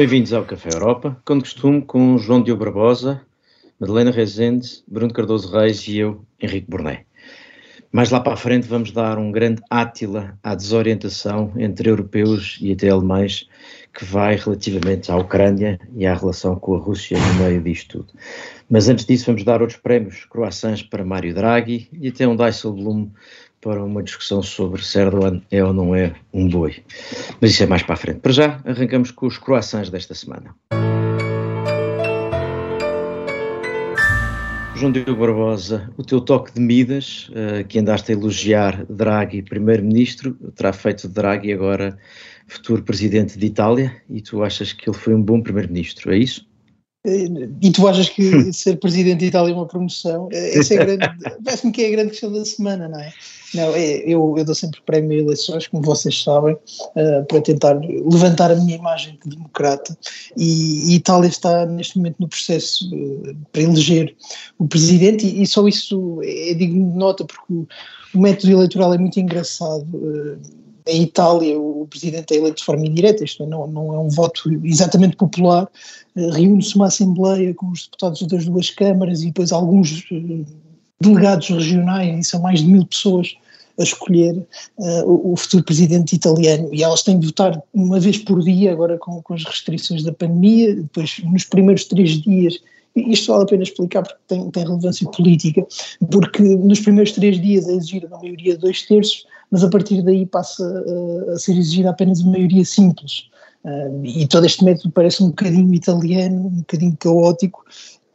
Bem-vindos ao Café Europa, como costume, com João Diogo Barbosa, Madalena Rezende, Bruno Cardoso Reis e eu, Henrique Borné. Mais lá para a frente vamos dar um grande átila à desorientação entre europeus e até alemães que vai relativamente à Ucrânia e à relação com a Rússia no meio disto tudo. Mas antes disso vamos dar outros prémios, croissants para Mário Draghi e até um Dijsselbloem para uma discussão sobre se Erdogan é ou não é um boi. Mas isso é mais para a frente. Para já, arrancamos com os croissants desta semana. João Diogo Barbosa, o teu toque de Midas, uh, que andaste a elogiar Draghi, primeiro-ministro, terá feito Draghi agora futuro presidente de Itália, e tu achas que ele foi um bom primeiro-ministro, é isso? E tu achas que ser presidente de Itália é uma promoção? Essa é grande, parece-me que é a grande questão da semana, não é? Não, é, eu, eu dou sempre prémio a eleições, como vocês sabem, uh, para tentar levantar a minha imagem de democrata. E, e Itália está neste momento no processo uh, para eleger o presidente, e, e, só isso é digno de nota, porque o, o método eleitoral é muito engraçado. Uh, em Itália o presidente é eleito de forma indireta, isto é, não, não é um voto exatamente popular, uh, reúne-se uma assembleia com os deputados das duas câmaras e depois alguns uh, delegados regionais, e são mais de mil pessoas a escolher uh, o, futuro presidente italiano, e elas têm de votar uma vez por dia, agora com, com as restrições da pandemia, depois nos primeiros três dias isto vale a pena explicar porque tem, tem, relevância política, porque nos primeiros três dias é exigida uma maioria de dois terços, mas a partir daí passa a, a ser exigida apenas uma maioria simples. Uh, e todo este método parece um bocadinho italiano, um bocadinho caótico,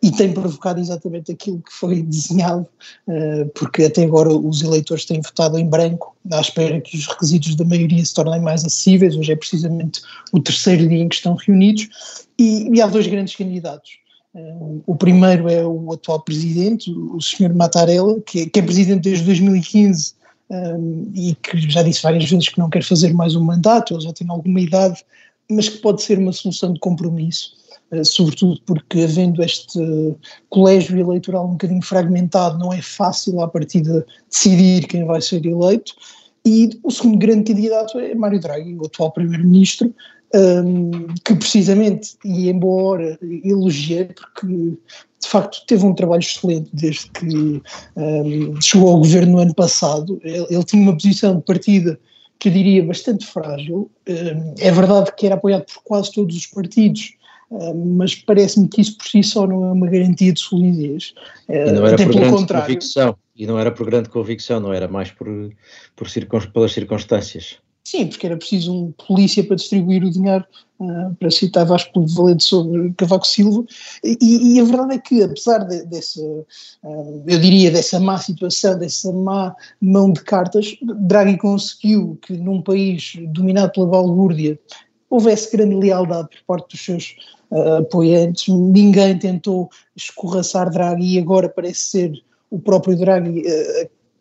e tem provocado exatamente aquilo que foi desenhado, uh, porque até agora os eleitores têm votado em branco, à espera que os requisitos da maioria se tornem mais acessíveis. Hoje é precisamente o terceiro dia em que estão reunidos, e, e há dois grandes candidatos. O primeiro é o atual presidente, o Sr. Mattarella, que é, que é presidente desde 2015 um, e que já disse várias vezes que não quer fazer mais um mandato, ele já tem alguma idade, mas que pode ser uma solução de compromisso, uh, sobretudo porque havendo este colégio eleitoral um bocadinho fragmentado, não é fácil à partida decidir quem vai ser eleito. E o segundo grande candidato é Mário Draghi, o atual primeiro-ministro, um, que precisamente, e embora elogiei, porque de facto teve um trabalho excelente desde que um, chegou ao governo no ano passado, ele, ele, tinha uma posição de partida que eu diria bastante frágil, um, é verdade que era apoiado por quase todos os partidos, mas parece-me que isso por si só não é uma garantia de solidez. E não era Até por pelo grande contrário. convicção, e não era por grande convicção, não era mais por, por pelas circunstâncias. Sim, porque era preciso um polícia para distribuir o dinheiro, uh, para citar Vasco Valente sobre Cavaco Silva, e, e, a verdade é que, apesar de, dessa, uh, eu diria, dessa má situação, dessa má mão de cartas, Draghi conseguiu que num país dominado pela balbúrdia houvesse grande lealdade por parte dos seus uh, apoiantes, ninguém tentou escorraçar Draghi e agora parece ser o próprio Draghi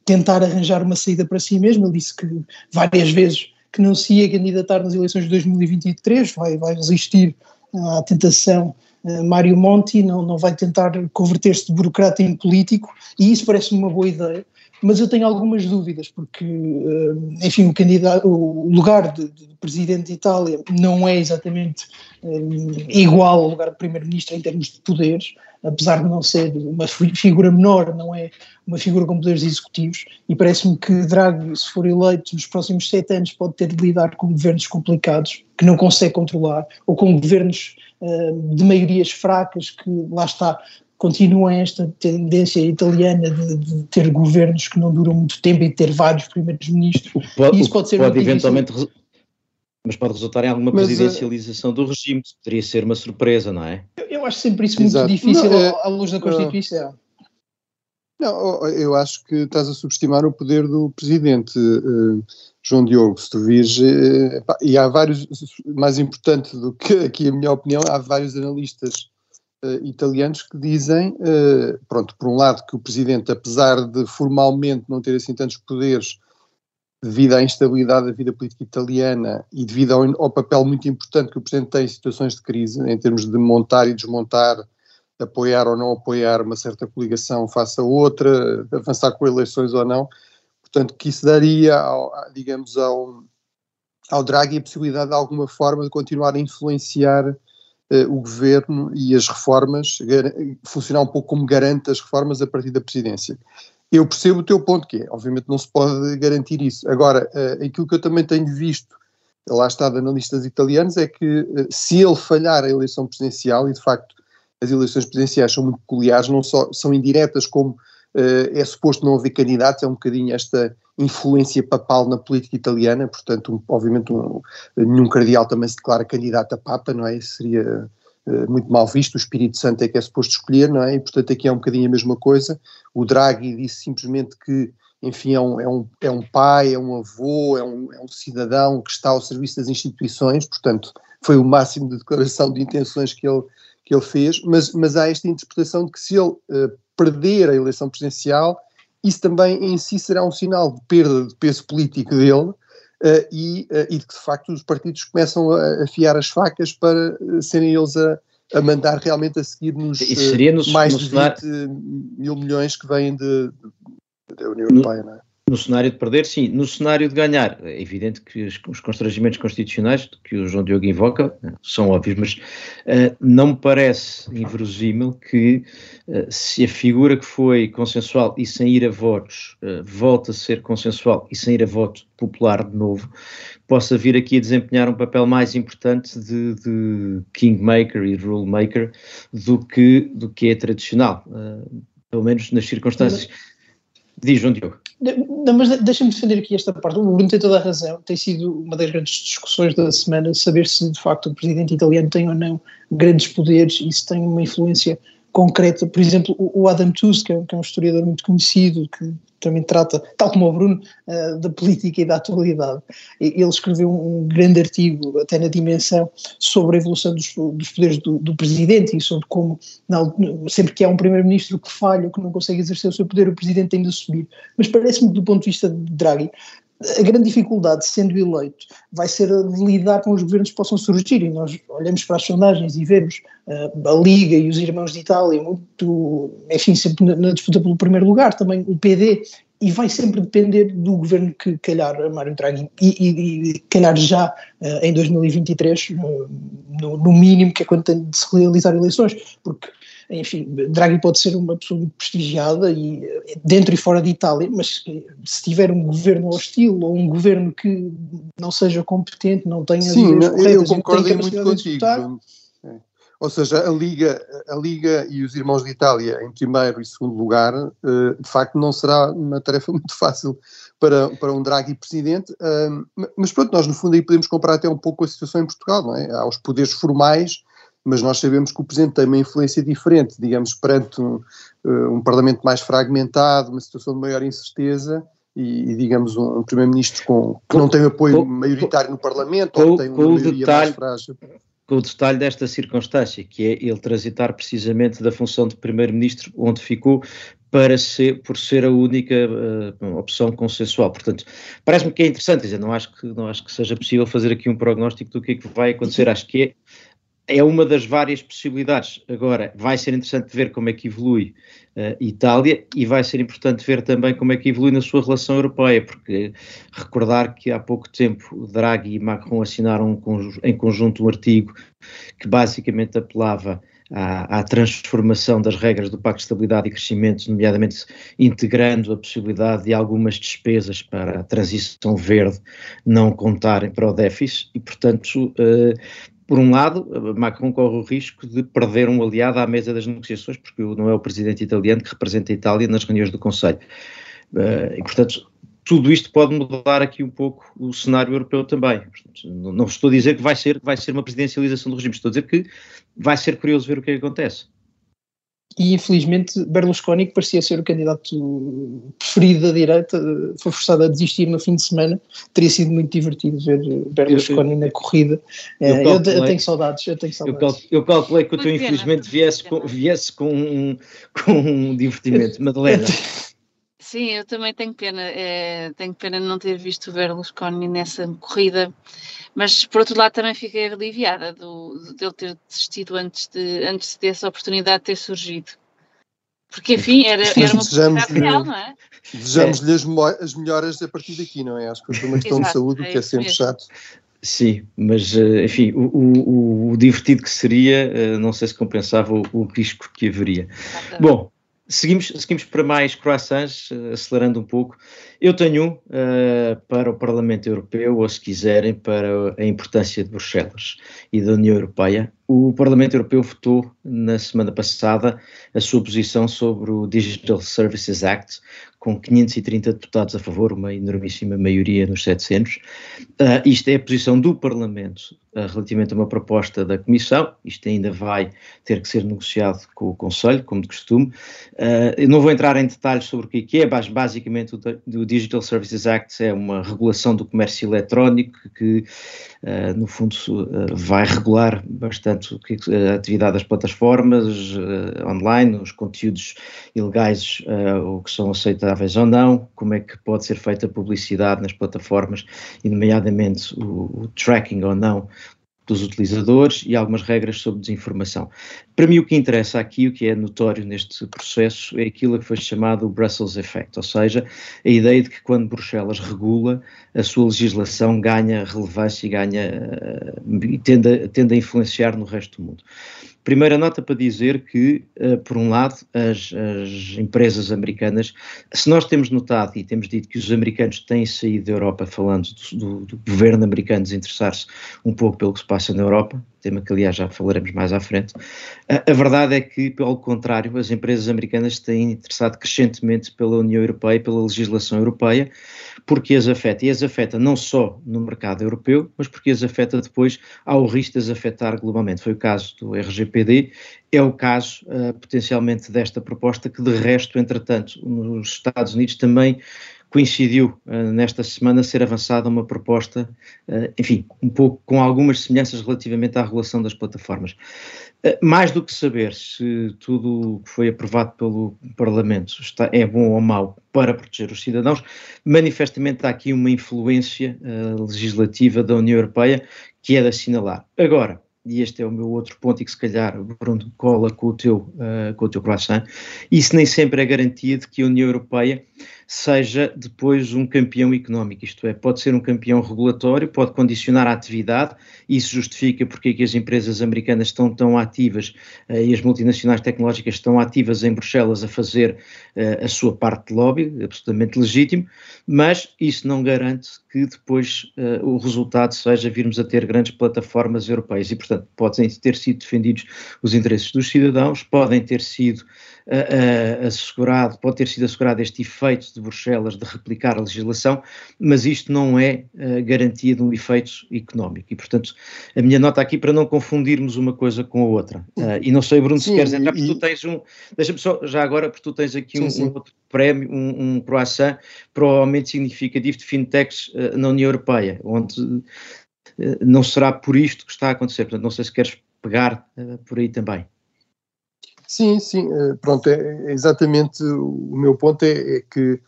tentar arranjar uma saída para si mesmo, ele disse que várias vezes que não se ia candidatar nas eleições de 2023, vai, vai resistir à tentação. Uh, Mário Monti não, não vai tentar converter-se de burocrata em político, e isso parece-me uma boa ideia, mas eu tenho algumas dúvidas, porque, uh, enfim, o, candidato, o lugar de, de, presidente de Itália não é exatamente um, igual ao lugar de primeiro-ministro em termos de poderes, apesar de não ser uma figura menor, não é uma figura com poderes executivos, e parece-me que Draghi, se for eleito nos próximos sete anos, pode ter de lidar com governos complicados, que não consegue controlar, ou com governos uh, de maiorias fracas, que lá está, continuam esta tendência italiana de, de, ter governos que não duram muito tempo e ter vários primeiros ministros. Pode, isso pode ser pode eventualmente mas pode resultar em alguma mas, eh, presidencialização uh, do regime, poderia ser uma surpresa, não é? Eu, eu acho sempre isso muito difícil não, é, à luz da Constituição. Uh, não, eu acho que estás a subestimar o poder do presidente, uh, João Diogo, se tu vires, e há vários, mais importante do que aqui a minha opinião, há vários analistas italianos que dizem, pronto, por um lado que o presidente, apesar de formalmente não ter assim tantos poderes, devido à instabilidade da vida política italiana e devido ao, ao, papel muito importante que o Presidente tem em situações de crise, em termos de montar e desmontar, apoiar ou não apoiar uma certa coligação face a outra, avançar com eleições ou não, portanto que isso daria, ao, digamos, ao, ao Draghi a possibilidade de alguma forma de continuar a influenciar uh, o governo e as reformas, funcionar um pouco como garante das reformas a partir da presidência. Eu percebo o teu ponto, que é, obviamente não se pode garantir isso. Agora, uh, aquilo que eu também tenho visto, lá está de analistas italianos, é que uh, se ele falhar a eleição presidencial, e de facto as eleições presidenciais são muito peculiares, não só são indiretas como uh, é suposto não haver candidatos, é um bocadinho esta influência papal na política italiana, portanto, um, obviamente um, nenhum cardeal também se declara candidato a Papa, não é? Isso seria muito mal visto, o Espírito Santo é que é suposto escolher, não é? E portanto aqui é um bocadinho a mesma coisa. O Draghi disse simplesmente que, enfim, é um, é um, é um pai, é um avô, é um, é um cidadão que está ao serviço das instituições, portanto foi o máximo de declaração de intenções que ele, que ele fez, mas, mas há esta interpretação de que se ele uh, perder a eleição presidencial, isso também em si será um sinal de perda de peso político dele e, uh, e, de que de facto os partidos começam a afiar as facas para uh, serem eles a, a, mandar realmente a seguir nos mais no de 20 cenário... mil milhões que vêm de, da União Europeia, não é? No cenário de perder, sim. No cenário de ganhar, é evidente que os, os constrangimentos constitucionais que o João Diogo invoca eh, são óbvios, mas uh, não me parece inverosímil que uh, se a figura que foi consensual e sem ir a votos uh, volta a ser consensual e sem ir a voto popular de novo, possa vir aqui a desempenhar um papel mais importante de, de kingmaker e rulemaker do que, do que é tradicional, pelo menos nas circunstâncias. Diz, João Diogo. Mas deixa-me defender aqui esta parte. O Bruno tem toda a razão. Tem sido uma das grandes discussões da semana saber se de facto o presidente italiano tem ou não grandes poderes e se tem uma influência concreta. Por exemplo, o Adam Tooze, que é, um historiador muito conhecido, que também trata, tal como o Bruno, uh, da política e da atualidade. Ele escreveu um grande artigo, até na dimensão, sobre a evolução dos, dos poderes do, do, presidente e sobre como, sempre que há um primeiro-ministro que falha, que não consegue exercer o seu poder, o presidente tem de assumir. Mas parece-me, do ponto de vista de Draghi, a grande dificuldade, sendo eleito, vai ser lidar com os governos que possam surgir. E nós olhamos para as sondagens e vemos uh, a Liga e os irmãos de Itália muito, enfim, sempre na, na, disputa pelo primeiro lugar, também o PD, e vai sempre depender do governo que calhar Mário Draghi e, e, e calhar já uh, em 2023, uh, no, no, mínimo, que é quando tem de se realizar eleições, porque enfim, Draghi pode ser uma pessoa muito prestigiada e dentro e fora de Itália, mas se tiver um governo hostil ou um governo que não seja competente, não tenha Sim, eu concordo muito contigo. É. Ou seja, a Liga, a Liga e os irmãos de Itália em primeiro e segundo lugar, eh, de facto não será uma tarefa muito fácil para, para um Draghi presidente, mas pronto, nós no fundo aí podemos comparar até um pouco a situação em Portugal, não é? Há os poderes formais mas nós sabemos que o Presidente tem uma influência diferente, digamos, perante um, eh, um Parlamento mais fragmentado, uma situação de maior incerteza, e, e digamos, um, um Primeiro-Ministro com, que não tem apoio com, maioritário no Parlamento, com, ou tem uma maioria detalhe, mais frágil. Com o detalhe desta circunstância, que é ele transitar precisamente da função de Primeiro-Ministro, onde ficou, para ser, por ser a única uh, opção consensual. Portanto, parece-me que é interessante, dizer, não acho que, não acho que seja possível fazer aqui um prognóstico do que é que vai acontecer, acho que é é uma das várias possibilidades. Agora, vai ser interessante ver como é que evolui uh, Itália e vai ser importante ver também como é que evolui na sua relação europeia, porque recordar que há pouco tempo Draghi e Macron assinaram em conjunto um artigo que basicamente apelava à, à, transformação das regras do Pacto de Estabilidade e Crescimento, nomeadamente integrando a possibilidade de algumas despesas para a transição verde não contarem para o déficit e, portanto, uh, por um lado, Macron corre o risco de perder um aliado à mesa das negociações, porque não é o presidente italiano que representa a Itália nas reuniões do Conselho. Uh, e, portanto, tudo isto pode mudar aqui um pouco o cenário europeu também. Portanto, não estou a dizer que vai ser, vai ser uma presidencialização do regime, estou a dizer que vai ser curioso ver o que, é que acontece e infelizmente Berlusconi, que parecia ser o candidato preferido da direita, foi forçado a desistir no fim de semana. Teria sido muito divertido ver Berlusconi eu, eu, na corrida. Eu, é, eu, eu, tenho saudades, eu tenho saudades. Eu, calculei que o teu infelizmente viesse com, viesse com, um, com um divertimento. Madalena. Sim, eu também tenho pena. É, tenho pena de não ter visto o Berlusconi nessa corrida mas por outro lado também fiquei aliviada do, de ele ter desistido antes, de, antes dessa oportunidade ter surgido. Porque, enfim, era, era uma possibilidade real, não é? Desejamos-lhe as, as melhoras a partir daqui, não é? Acho que foi uma questão Exato, de saúde, é que é sempre mesmo. chato. Sim, mas eh, enfim, o, o, o, divertido que seria, eh, não sei se compensava o, o risco que haveria. Exatamente. Bom, seguimos, seguimos para mais croissants, eh, acelerando um pouco. Eu tenho uh, para o Parlamento Europeu, ou se quiserem, para a importância de Bruxelas e da União Europeia. O Parlamento Europeu votou na semana passada a sua posição sobre o Digital Services Act, com 530 deputados a favor, uma enormíssima maioria nos 700. Uh, ah, isto é a posição do Parlamento uh, relativamente a uma proposta da Comissão. Isto ainda vai ter que ser negociado com o Conselho, como de costume. Uh, eu não vou entrar em detalhes sobre o que é, mas basicamente o, o Digital Services Act é uma regulação do comércio eletrónico que, no fundo, vai regular bastante a atividade das plataformas online, os conteúdos ilegais, o que são aceitáveis ou não, como é que pode ser feita a publicidade nas plataformas, e nomeadamente o tracking ou não dos utilizadores e algumas regras sobre desinformação. Para mim, o que interessa aqui, o que é notório neste processo, é aquilo que foi chamado o Brussels Effect, ou seja, a ideia de que quando Bruxelas regula, a sua legislação ganha relevância e ganha e tende a, tende a influenciar no resto do mundo. Primeira nota para dizer que, uh, por um lado, as, as, empresas americanas, se nós temos notado e temos dito que os americanos têm saído da Europa, falando do, do, do governo americano desinteressar-se um pouco pelo que se passa na Europa, tema que aliás já falaremos mais à frente, a, a, verdade é que, pelo contrário, as empresas americanas têm interessado crescentemente pela União Europeia, pela legislação europeia, porque as afeta, e as afeta não só no mercado europeu, mas porque as afeta depois ao risco de as afetar globalmente. Foi o caso do RGPD, é o caso uh, potencialmente desta proposta, que de resto, entretanto, nos Estados Unidos também coincidiu uh, nesta semana ser avançada uma proposta, uh, enfim, um pouco com algumas semelhanças relativamente à regulação das plataformas. Uh, mais do que saber se tudo que foi aprovado pelo Parlamento está, é bom ou mau para proteger os cidadãos, manifestamente há aqui uma influência legislativa da União Europeia que é de assinalar. Agora, e este é o meu outro ponto e que se calhar, Bruno, cola com o teu, uh, com o teu croissant, isso nem sempre é garantia de que a União Europeia seja depois um campeão económico, isto é, pode ser um campeão regulatório, pode condicionar a atividade, isso justifica porque é que as empresas americanas estão tão ativas uh, e as multinacionais tecnológicas estão ativas em Bruxelas a fazer uh, a sua parte de lobby, absolutamente legítimo, mas isso não garante que depois o resultado seja virmos a ter grandes plataformas europeias. E, portanto, podem ter sido defendidos os interesses dos cidadãos, podem ter sido uh, assegurado, pode ter sido assegurado este efeito de Bruxelas de replicar a legislação, mas isto não é uh, garantia de um efeito económico. E, portanto, a minha nota aqui para não confundirmos uma coisa com a outra. Uh, e não sei, Bruno, Sim, se queres entrar, porque tu tens um. Deixa-me só, já agora, porque tu tens aqui sim, um, sim. um, outro prémio, um, um croissant provavelmente significativo de fintechs uh, na União Europeia, onde não será por isto que está a acontecer. Portanto, não sei se queres pegar por aí também. Sim, sim, eh, pronto, é, é exatamente o meu ponto é, é que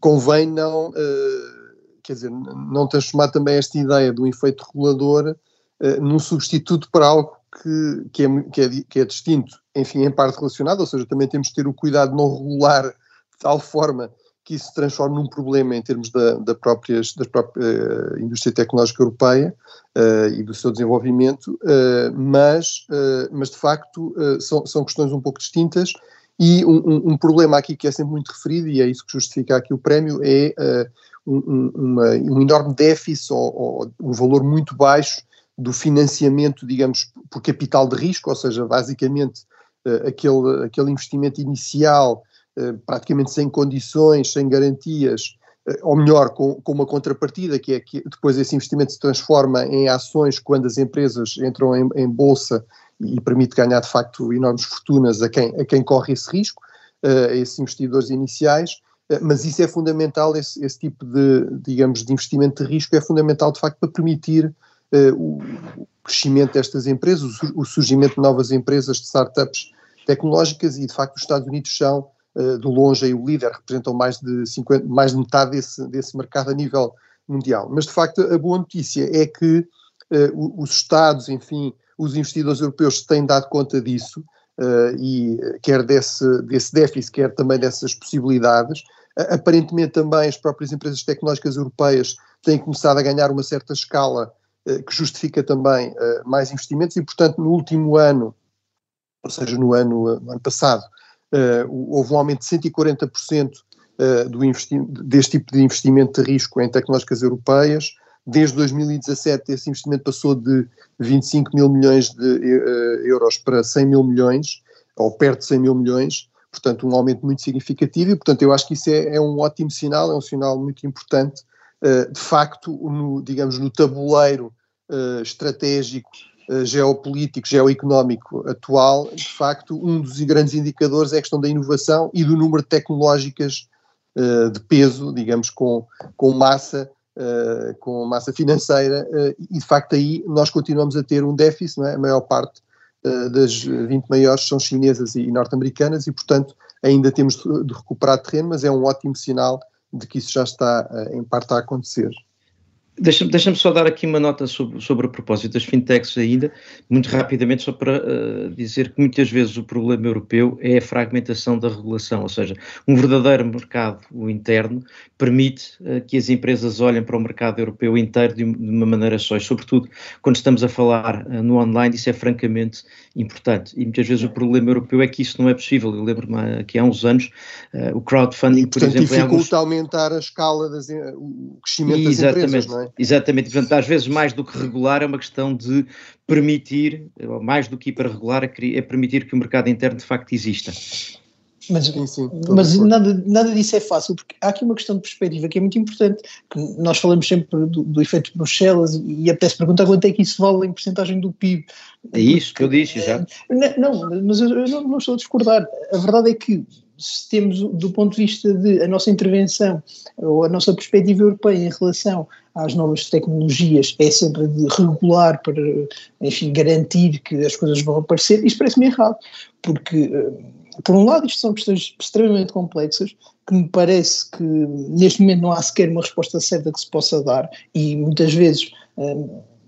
convém não, quer dizer, não transformar também esta ideia do efeito regulador num substituto para algo que, que, é, que, é, que é distinto, enfim, em parte relacionado, ou seja, também temos de ter o cuidado de não regular de tal forma que isso se transforme num problema em termos da, da, próprias, da própria uh, indústria tecnológica europeia uh, e do seu desenvolvimento, uh, mas, mas de facto são, são questões um pouco distintas. E um, um, um, problema aqui que é sempre muito referido, e é isso que justifica aqui o prémio, é um, uma, um, enorme déficit ou, ou um valor muito baixo do financiamento, digamos, por capital de risco, ou seja, basicamente aquele, aquele investimento inicial eh, praticamente sem condições, sem garantias, eh, ou melhor, com, com, uma contrapartida, que é que depois esse investimento se transforma em ações quando as empresas entram em, em bolsa e permite ganhar de facto enormes fortunas a quem, a quem corre esse risco, eh, a esses investidores iniciais, mas isso é fundamental, esse, esse, tipo de, digamos, de investimento de risco é fundamental de facto para permitir o crescimento destas empresas, o surgimento de novas empresas, de startups tecnológicas e de facto os Estados Unidos são eh, de longe aí o líder, representam mais de, 50, mais de metade desse, desse mercado a nível mundial. Mas de facto a boa notícia é que uh, os Estados, enfim, os investidores europeus têm dado conta disso uh, e quer desse, desse déficit, quer também dessas possibilidades. Uh, aparentemente também as próprias empresas tecnológicas europeias têm começado a ganhar uma certa escala que justifica também mais investimentos e, portanto, no último ano, ou seja, no ano, no ano passado, houve um aumento de 140% do deste tipo de investimento de risco em tecnológicas europeias. Desde 2017 esse investimento passou de 25 mil milhões de uh, euros para 100 mil milhões, ou perto de 100 mil milhões, portanto um aumento muito significativo e portanto eu acho que isso é, é um ótimo sinal, é um sinal muito importante, de facto, no, digamos, no tabuleiro estratégico, geopolítico, geoeconómico atual, de facto um dos grandes indicadores é a questão da inovação e do número de tecnológicas de peso, digamos, com, com massa uh, com massa financeira, uh, e de facto aí nós continuamos a ter um déficit, é? a maior parte uh, das 20 maiores são chinesas e norte-americanas, e portanto ainda temos de recuperar terreno, mas é um ótimo sinal de que isso já está em parte a acontecer. Deixa-me deixa só dar aqui uma nota sobre, sobre a propósito das fintechs ainda, muito rapidamente, só para uh, dizer que muitas vezes o problema europeu é a fragmentação da regulação, ou seja, um verdadeiro mercado interno permite uh, que as empresas olhem para o mercado europeu inteiro de, de uma maneira só, e sobretudo quando estamos a falar uh, no online, isso é francamente importante. E muitas vezes o problema europeu é que isso não é possível. Eu lembro-me que há uns anos o crowdfunding, e, portanto, por exemplo. dificulta alguns... aumentar a escala, das, o crescimento das Exatamente. empresas, não é? Exatamente, portanto, às vezes mais do que regular é uma questão de permitir, ou mais do que hiperregular, é permitir que o mercado interno de facto exista. Mas, sim, sim, mas nada, nada disso é fácil, porque há aqui uma questão de perspectiva que é muito importante, que nós falamos sempre do, do efeito de Bruxelas e, e até se perguntar quanto é que isso vale em porcentagem do PIB. É isso que eu disse, já. Não, mas eu, eu não, não estou a discordar. A verdade é que se temos do ponto de vista de a nossa intervenção ou a nossa perspectiva europeia em relação às novas tecnologias é sempre de regular para, enfim, garantir que as coisas vão aparecer, isto parece-me errado, porque, eh, por um lado, isto são questões extremamente complexas, que me parece que neste momento não há sequer uma resposta certa que se possa dar, e muitas vezes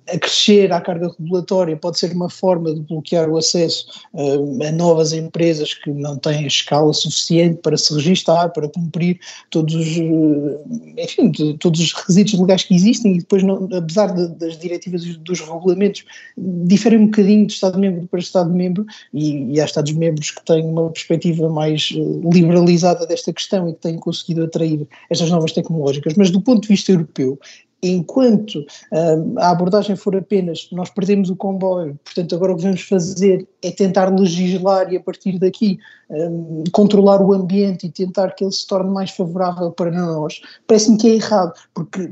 eh, acrescer à carga regulatória pode ser uma forma de bloquear o acesso uh, a novas empresas que não têm escala suficiente para se registar, para cumprir todos os, uh, enfim, todos os requisitos legais que existem e depois, não, apesar de, das diretivas e dos regulamentos, diferem um bocadinho de Estado-membro para Estado-membro e, e há Estados-membros que têm uma perspectiva mais uh, liberalizada desta questão e que têm conseguido atrair estas novas tecnológicas, mas do ponto de vista europeu enquanto um, a abordagem for apenas nós perdemos o comboio, portanto agora o que vamos fazer é tentar legislar e a partir daqui um, controlar o ambiente e tentar que ele se torne mais favorável para nós, parece-me que é errado, porque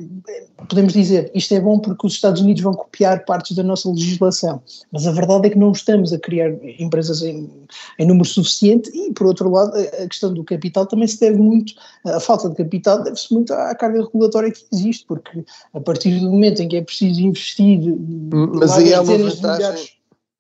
podemos dizer isto é bom porque os Estados Unidos vão copiar partes da nossa legislação, mas a verdade é que não estamos a criar empresas em, em número suficiente e por outro lado a questão do capital também se deve muito, a falta de capital deve-se muito à carga regulatória que existe, porque a partir do momento em que é preciso investir. Mas aí há uma vantagem,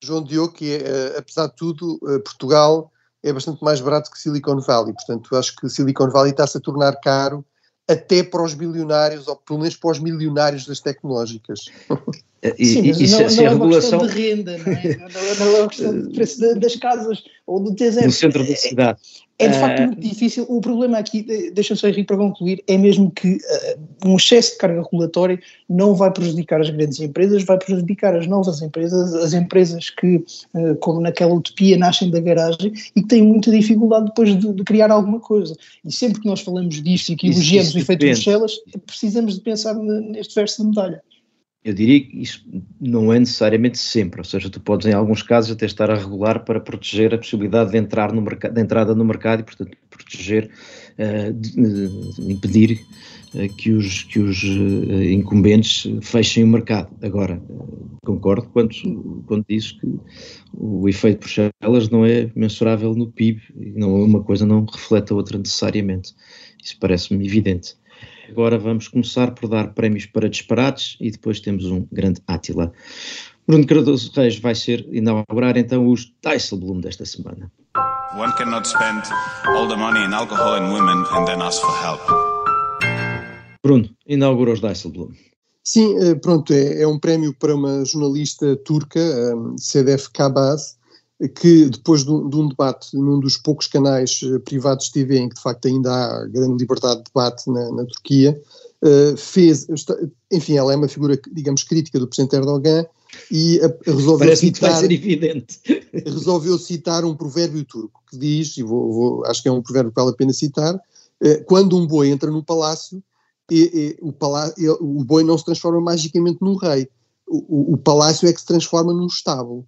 João Diogo, que é, eh, apesar de tudo, eh, Portugal é bastante mais barato que Silicon Valley. Portanto, acho que Silicon Valley está-se a tornar caro até para os bilionários, ou pelo menos para os milionários das tecnológicas. E, Sim, mas não, não, é uma regulação... questão de renda, não é? não, não é uma questão de preço das casas ou do T0. No centro da cidade. É de facto muito difícil. O problema aqui, deixa-me só Henrique para concluir, é mesmo que uh, um excesso de carga regulatória não vai prejudicar as grandes empresas, vai prejudicar as novas empresas, as empresas que, uh, como naquela utopia, nascem da garagem e que têm muita dificuldade depois de, de criar alguma coisa. E sempre que nós falamos disto e que elogiamos o efeito de Bruxelas, precisamos de pensar neste verso de medalha. Eu diria que isso não é necessariamente sempre, ou seja, tu podes em alguns casos até estar a regular para proteger a possibilidade de, entrar no mercado, de entrada no mercado e, portanto, proteger, uh, de, impedir uh, que os, que os uh, incumbentes fechem o mercado. Agora, concordo quando, quando diz que o efeito por Bruxelas não é mensurável no PIB, não, uma coisa não reflete a outra necessariamente. Isso parece-me evidente. Agora vamos começar por dar prémios para disparates e depois temos um grande Átila. Bruno Cardoso Reis vai ser inaugurar então os Dijsselbloem desta semana. One cannot spend all the money in alcohol and women and then ask for help. Bruno, inaugura os Dijsselbloem. Sim, eh, pronto, é, é, um prémio para uma jornalista turca, um, Sedef Kabaz, que depois de um, de debate num dos poucos canais uh, privados de TV em que de facto ainda há grande liberdade de debate na, na Turquia, uh, fez, enfim, ela é uma figura, digamos, crítica do presidente Erdogan e a, a resolveu citar, resolveu citar um provérbio turco que diz, e vou, vou, acho que é um provérbio que vale a pena citar, uh, quando um boi entra no palácio, e, e, o, palácio, o boi não se transforma magicamente num rei, o, o palácio é que se transforma num estábulo.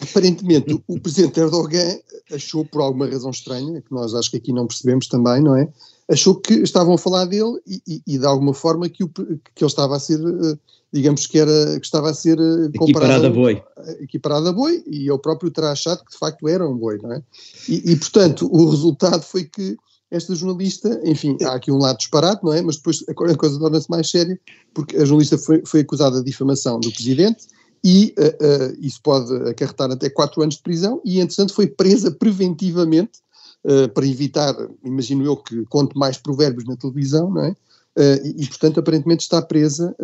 Aparentemente, o presidente Erdogan achou, por alguma razão estranha, que nós acho que aqui não percebemos também, não é? Achou que estavam a falar dele e, e, e de alguma forma que, o, que ele estava a ser, eh, digamos que era, que estava a ser eh, comparado. Equiparado a boi. Equiparado a boi, e ele próprio terá achado que de facto era um boi, não é? E, e portanto, o resultado foi que esta jornalista, enfim, há aqui um lado disparate, não é? Mas depois a coisa torna-se mais séria, porque a jornalista foi, foi acusada de difamação do presidente e uh, uh, isso pode acarretar até quatro anos de prisão e, entretanto, foi presa preventivamente uh, para evitar, imagino eu, que conte mais provérbios na televisão, não é? E, e, portanto, aparentemente está presa.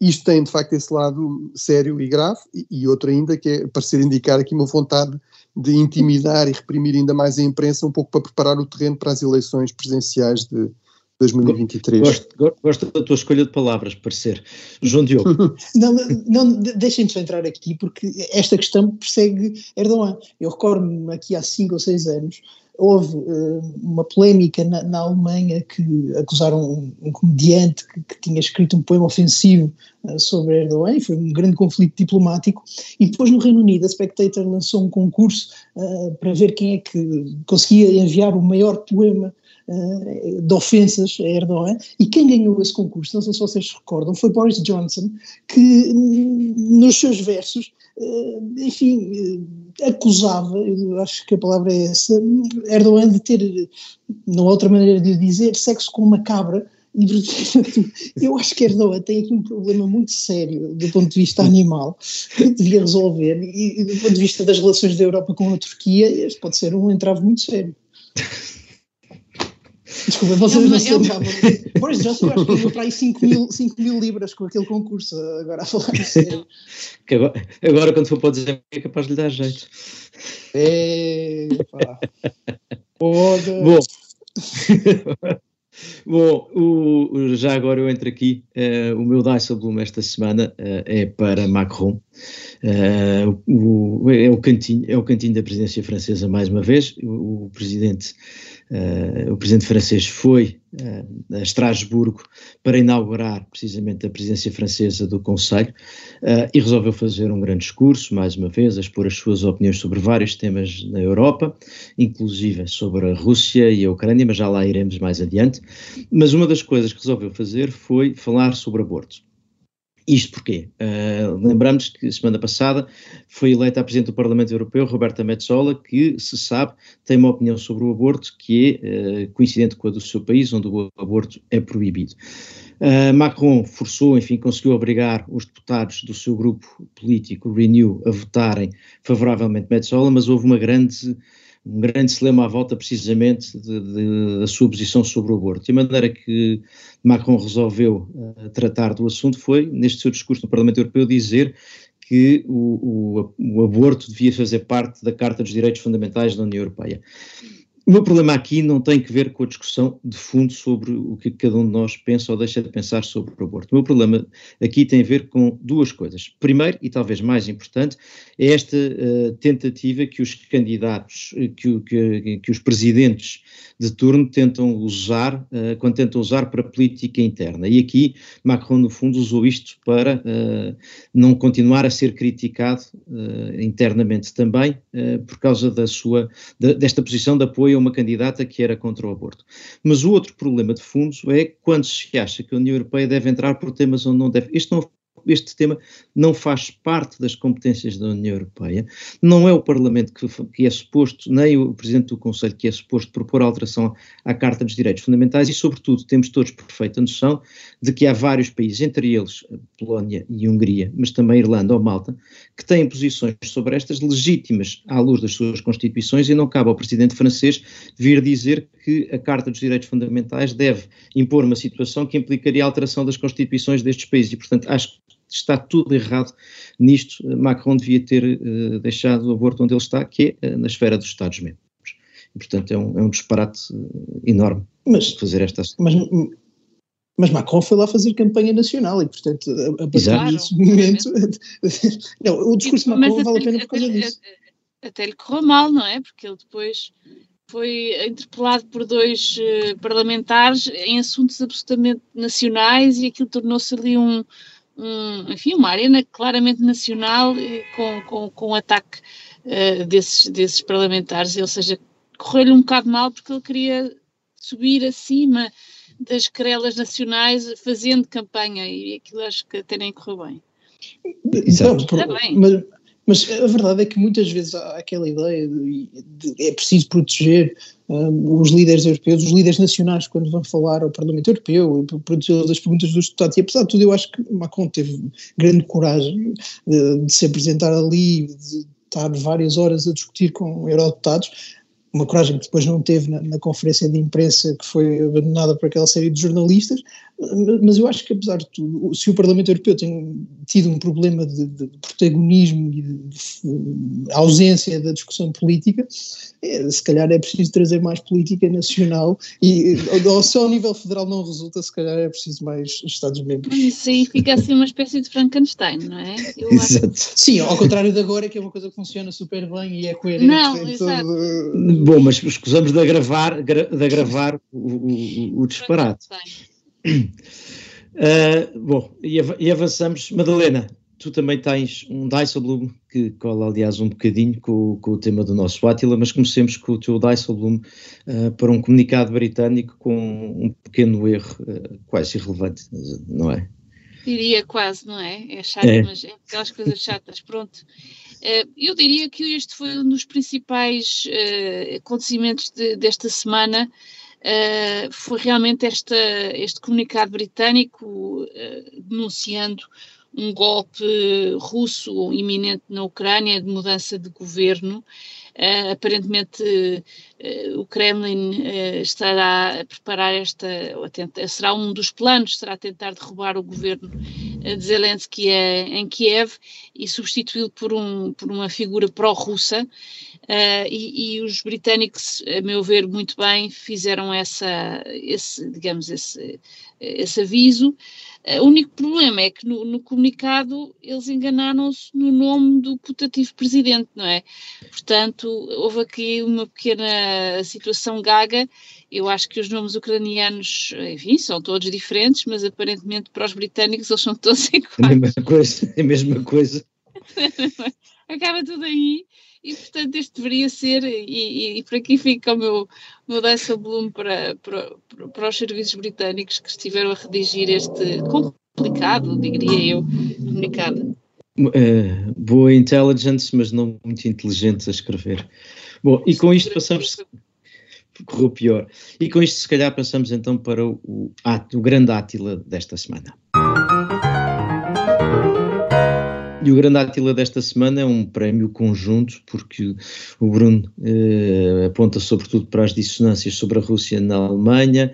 isto tem, de facto, esse lado sério e grave e, e outro ainda que é parecer indicar aqui uma vontade de intimidar e reprimir ainda mais a imprensa um pouco para preparar o terreno para as eleições presidenciais de 2023. Gosto, gosto da tua escolha de palavras, parecer. João Diogo. não, não deixem-me só entrar aqui, porque esta questão persegue Erdogan. Eu recordo-me aqui há cinco ou seis anos, houve uh, uma polémica na, na, Alemanha que acusaram um, um comediante que, que, tinha escrito um poema ofensivo uh, sobre Erdogan, e foi um grande conflito diplomático, e depois no Reino Unido a Spectator lançou um concurso uh, para ver quem é que conseguia enviar o maior poema uh, de ofensas a Erdogan, e quem ganhou esse concurso, não sei se vocês recordam, foi Boris Johnson, que nos seus versos, uh, enfim, acusava, acho que a palavra é essa, Erdogan de ter, não há outra maneira de dizer, sexo com uma cabra, e, portanto, eu acho que Erdogan tem aqui um problema muito sério do ponto de vista animal que devia resolver e, e do ponto de vista das relações da Europa com a Turquia, este pode ser um entrave muito sério. Desculpa, vocês é lembravam. É Boris Johnson eu acho que ganhou para aí 5 mil, 5 mil libras com aquele concurso, agora a falar sério. Agora, agora, quando for para dizer é capaz de lhe dar jeito. É, pá. Bom. Bom, o, já agora eu entro aqui. Uh, o meu Dijsselbloem esta semana uh, é para Macron. Uh, o, é, o cantinho, é o cantinho da presidência francesa mais uma vez. O, o presidente Uh, o presidente francês foi uh, a Estrasburgo para inaugurar precisamente a presidência francesa do Conselho uh, e resolveu fazer um grande discurso, mais uma vez, a expor as suas opiniões sobre vários temas na Europa, inclusive sobre a Rússia e a Ucrânia, mas já lá iremos mais adiante. Mas uma das coisas que resolveu fazer foi falar sobre aborto. Isto porquê? Uh, lembramos que semana passada foi eleita a Presidente do Parlamento Europeu, Roberta Metsola, que, se sabe, tem uma opinião sobre o aborto que é uh, coincidente com a do seu país, onde o aborto é proibido. Uh, Macron forçou, enfim, conseguiu obrigar os deputados do seu grupo político, Renew, a votarem favoravelmente Metsola, mas houve uma grande um grande dilema à volta precisamente de, de, da sua posição sobre o aborto. E a maneira que Macron resolveu uh, tratar do assunto foi, neste seu discurso no Parlamento Europeu, dizer que o, o, o aborto devia fazer parte da Carta dos Direitos Fundamentais da União Europeia. O meu problema aqui não tem que ver com a discussão de fundo sobre o que cada um de nós pensa ou deixa de pensar sobre o aborto. O meu problema aqui tem a ver com duas coisas. Primeiro, e talvez mais importante, é esta uh, tentativa que os candidatos, que, que, que, os presidentes de turno tentam usar, uh, quando tentam usar para política interna. E aqui Macron, no fundo, usou isto para uh, não continuar a ser criticado internamente também, por causa da sua, de, desta posição de apoio uma candidata que era contra o aborto. Mas o outro problema de fundo é quando se acha que a União Europeia deve entrar por temas onde não deve. Não este tema não faz parte das competências da União Europeia, não é o Parlamento que, que, é suposto, nem o Presidente do Conselho que é suposto propor alteração à Carta dos Direitos Fundamentais e, sobretudo, temos todos perfeita noção de que há vários países, entre eles Polónia e Hungria, mas também Irlanda ou Malta, que têm posições sobre estas legítimas à luz das suas constituições e não cabe ao Presidente francês vir dizer que a Carta dos Direitos Fundamentais deve impor uma situação que implicaria a alteração das constituições destes países. E, portanto, acho está tudo errado nisto. Macron devia ter uh, deixado o aborto onde ele está, que é uh, na esfera dos Estados-membros. E, portanto, é um, é um disparate uh, enorme mas, fazer estas. Mas, mas Macron foi lá fazer campanha nacional e, portanto, a, a partir desse momento. não, o discurso de Macron vale a pena por causa disso. Até lhe correu mal, não é? Porque ele depois foi interpelado por dois uh, parlamentares em assuntos absolutamente nacionais e aquilo tornou-se ali um, um, enfim, uma arena claramente nacional com, com, com o ataque uh, desses, desses parlamentares, ou seja, correu-lhe um bocado mal porque ele queria subir acima das querelas nacionais fazendo campanha e aquilo acho que até nem correu bem. Exato. Por, mas, mas, a verdade é que muitas vezes há aquela ideia de, de é preciso proteger um, os líderes europeus, os líderes nacionais, quando vão falar ao Parlamento Europeu, proteger as perguntas dos deputados. E apesar de tudo, eu acho que Macron teve grande coragem de, de se apresentar ali, de estar várias horas a discutir com eurodeputados uma coragem que depois não teve na, na, conferência de imprensa que foi abandonada por aquela série de jornalistas, mas eu acho que apesar de tudo, se o Parlamento Europeu tem tido um problema de, de protagonismo e de, de, ausência da discussão política, é, se calhar é preciso trazer mais política nacional e ou, se ao nível federal não resulta, se calhar é preciso mais Estados-membros. Isso aí fica assim uma espécie de Frankenstein, não é? Exato. Sim, ao contrário de agora, que é uma coisa que funciona super bem e é coerente. Não, exato. Todo... Bom, mas escusamos de agravar, de agravar o, o, o disparate. Uh, bom, e, av e, avançamos. Madalena, tu também tens um Dijsselbloem que cola, aliás, um bocadinho com, com, o tema do nosso Átila, mas comecemos com o teu Dijsselbloem uh, para um comunicado britânico com um pequeno erro uh, quase irrelevante, não é? Diria quase, não é? É chato, é. mas é aquelas coisas chatas. Pronto. eu diria que este foi um dos principais acontecimentos de, desta semana uh, foi realmente esta, este comunicado britânico uh, denunciando um golpe russo iminente na Ucrânia de mudança de governo. Uh, aparentemente uh, o Kremlin uh, estará a preparar esta, tenta, será um dos planos, será tentar derrubar o governo de Zelensky em Kiev e substituí-lo por, um, por uma figura pró-russa. E, e, os britânicos, a meu ver, muito bem, fizeram essa, esse, digamos, esse, esse aviso. O único problema é que no, no comunicado eles enganaram-se no nome do putativo presidente, não é? Portanto, houve aqui uma pequena situação gaga. Eu acho que os nomes ucranianos, enfim, são todos diferentes, mas aparentemente para os britânicos eles são todos iguais. É a mesma coisa, é a mesma coisa. Acaba tudo aí e portanto este deveria ser, e, e, por aqui fica o meu, meu Bloom para, para, para os serviços britânicos que estiveram a redigir este complicado, diria eu, comunicado. Uh, boa intelligence, mas não muito inteligente a escrever. Bom, e com isto passamos. Correu pior. E com isto, se calhar, passamos então para o, o, o grande Átila desta semana. E o grande Átila desta semana é um prémio conjunto, porque o Bruno eh, aponta sobretudo para as dissonâncias sobre a Rússia na Alemanha,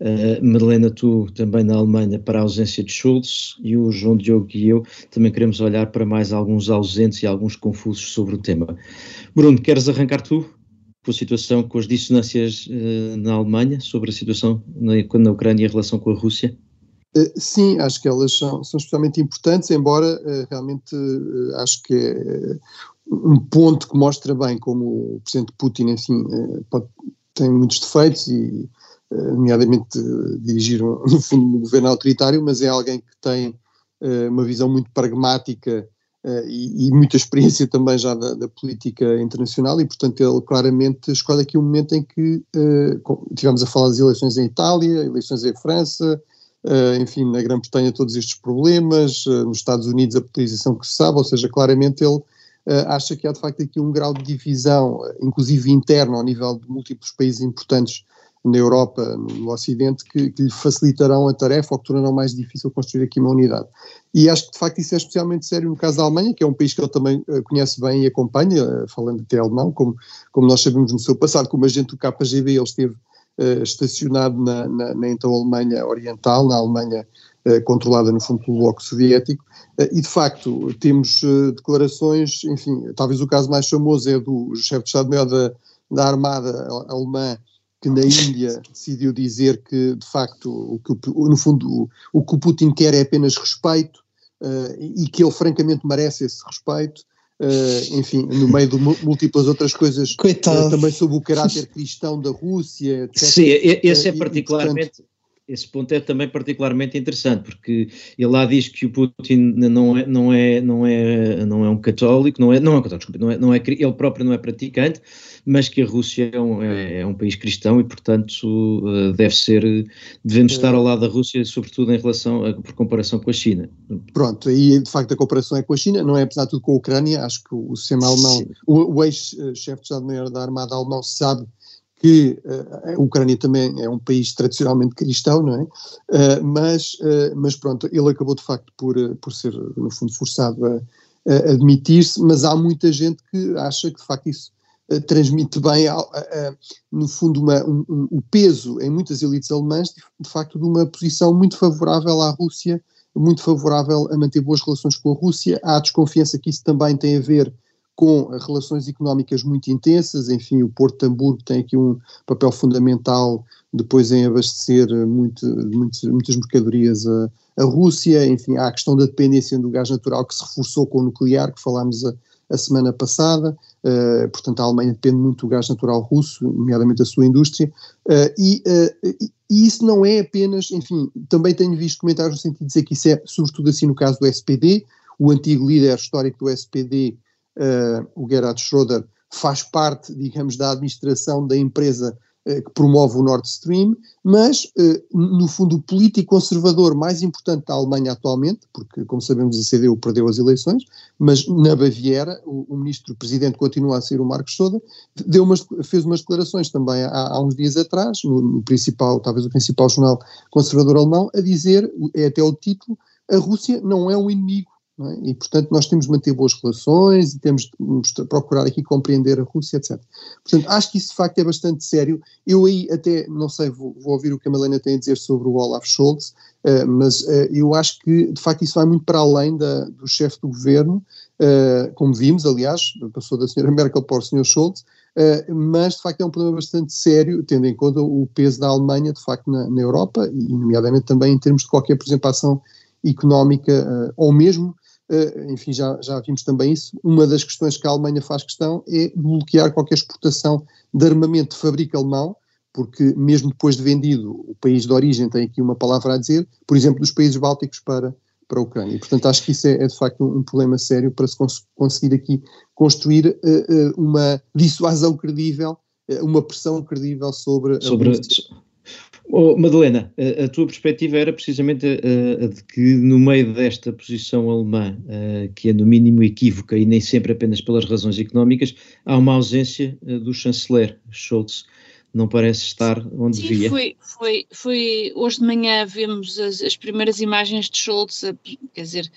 uh, Madalena, tu também na Alemanha para a ausência de Schultz, e o João Diogo e eu também queremos olhar para mais alguns ausentes e alguns confusos sobre o tema. Bruno, queres arrancar tu? com a situação, com as dissonâncias uh, na Alemanha, sobre a situação na, na Ucrânia em relação com a Rússia? Eh, sim, acho que elas são, são especialmente importantes, embora uh, realmente uh, acho que é um ponto que mostra bem como o presidente Putin, enfim, pode, tem muitos defeitos e, nomeadamente, dirigir um, no fundo um governo autoritário, mas é alguém que tem uma visão muito pragmática e, e, muita experiência também já da, da, política internacional e, portanto, ele claramente escolhe aqui um momento em que tivemos a falar das eleições em Itália, eleições em França, Uh, enfim, na Grã-Bretanha todos estes problemas, uh, nos Estados Unidos a polarização que se sabe, ou seja, claramente ele uh, acha que há de facto aqui um grau de divisão, inclusive interno, ao nível de múltiplos países importantes na Europa, no Ocidente, que, que, lhe facilitarão a tarefa ou que tornarão mais difícil construir aqui uma unidade. E acho que de facto isso é especialmente sério no caso da Alemanha, que é um país que ele também conhece bem e acompanha, falando até alemão, como, como nós sabemos no seu passado, como agente do KGB ele esteve estacionado na, na, na, então Alemanha Oriental, na Alemanha controlada no fundo pelo bloco soviético, e de facto temos declarações, enfim, talvez o caso mais famoso é do chefe de Estado-Maior da, da Armada Alemã, que na Índia decidiu dizer que, de facto, o que, no fundo, o, o que o Putin quer é apenas respeito e que ele francamente merece esse respeito. Uh, enfim, no meio de múltiplas outras coisas, uh, também sobre o caráter cristão da Rússia, etc. Sim, esse é particularmente. E, portanto, esse ponto é também particularmente interessante, porque ele lá diz que o Putin não é, não é, não é, não é um católico, não é, não é um católico, desculpa, não é, não é, ele próprio não é praticante, mas que a Rússia é um, é, é um país cristão e, portanto, uh, deve ser, devemos é. estar ao lado da Rússia, sobretudo em relação, a, por comparação com a China. Pronto, aí de facto a comparação é com a China, não é apesar de tudo com a Ucrânia, acho que o sistema alemão, o, o ex-chefe de Estado-Maior da Armada alemão sabe que uh, a Ucrânia também é um país tradicionalmente cristão, não é? Uh, mas, uh, mas pronto, ele acabou de facto por, por ser, no fundo, forçado a, a admitir-se, mas há muita gente que acha que de facto isso transmite bem, no fundo, uma, um, um, o peso em muitas elites alemãs, de, de facto, de uma posição muito favorável à Rússia, muito favorável a manter boas relações com a Rússia. Há desconfiança que isso também tem a ver com relações económicas muito intensas, enfim, o Porto de Hamburgo tem aqui um papel fundamental depois em abastecer muito, muito, muitas mercadorias a, a, Rússia, enfim, há a questão da dependência do gás natural que se reforçou com o nuclear, que falámos a, a semana passada, uh, portanto a Alemanha depende muito do gás natural russo, nomeadamente a sua indústria, uh, e, uh, e, isso não é apenas, enfim, também tenho visto comentários no sentido de dizer que isso é sobretudo assim no caso do SPD, o antigo líder histórico do SPD uh, o Gerhard Schroeder faz parte, digamos, da administração da empresa uh, que promove o Nord Stream, mas, uh, no fundo, o político conservador mais importante da Alemanha atualmente, porque, como sabemos, a CDU perdeu as eleições, mas na Baviera, o, o ministro-presidente continua a ser o Marcos Soda, deu umas, fez umas declarações também há, há uns dias atrás, no, no principal, talvez o principal jornal conservador alemão, a dizer, é até o título, a Rússia não é um inimigo é? E, portanto, nós temos de manter boas relações e temos de procurar aqui compreender a Rússia, etc. Portanto, acho que isso de facto é bastante sério. Eu aí até, não sei, vou, vou ouvir o que a Malena tem a dizer sobre o Olaf Scholz, uh, mas uh, eu acho que de facto isso vai muito para além da, do chefe do governo, uh, como vimos, aliás, passou da senhora Merkel para o senhor Scholz, mas de facto é um problema bastante sério, tendo em conta o peso da Alemanha, de facto, na, na Europa, e nomeadamente também em termos de qualquer, por exemplo, ação económica, ou mesmo enfim, já, já vimos também isso. Uma das questões que a Alemanha faz questão é bloquear qualquer exportação de armamento de fabrico alemão, porque mesmo depois de vendido, o país de origem tem aqui uma palavra a dizer, por exemplo, dos países bálticos para, para a Ucrânia. Portanto, acho que isso é, é de facto um, um, problema sério para se cons conseguir aqui construir uh, uh, uma dissuasão credível, uma pressão credível sobre, sobre a Oh, Madalena, a, a, tua perspectiva era precisamente a, a, de que no meio desta posição alemã, que é no mínimo equívoca e nem sempre apenas pelas razões económicas, há uma ausência do chanceler Scholz. Não parece estar onde Sim, devia. Foi, foi, foi, hoje de manhã vemos as, as primeiras imagens de Scholz, quer dizer,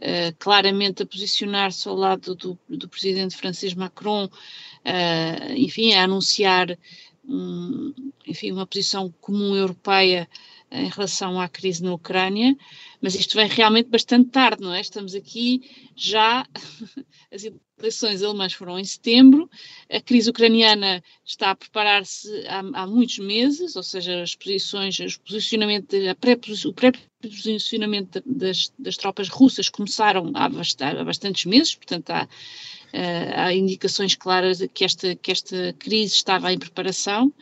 uh, claramente a posicionar-se ao lado do, do presidente francês Macron, uh, enfim, a anunciar um, enfim, uma posição comum europeia em relação à crise na Ucrânia, mas isto vem realmente bastante tarde, não é? Estamos aqui já, as eleições alemãs foram em setembro, a crise ucraniana está a preparar-se há, há, muitos meses, ou seja, as posições, os posicionamento, pré, o pré-posicionamento das, das, tropas russas começaram há, há bastantes meses, portanto há Uh, há indicações claras que esta, que esta crise estava em preparação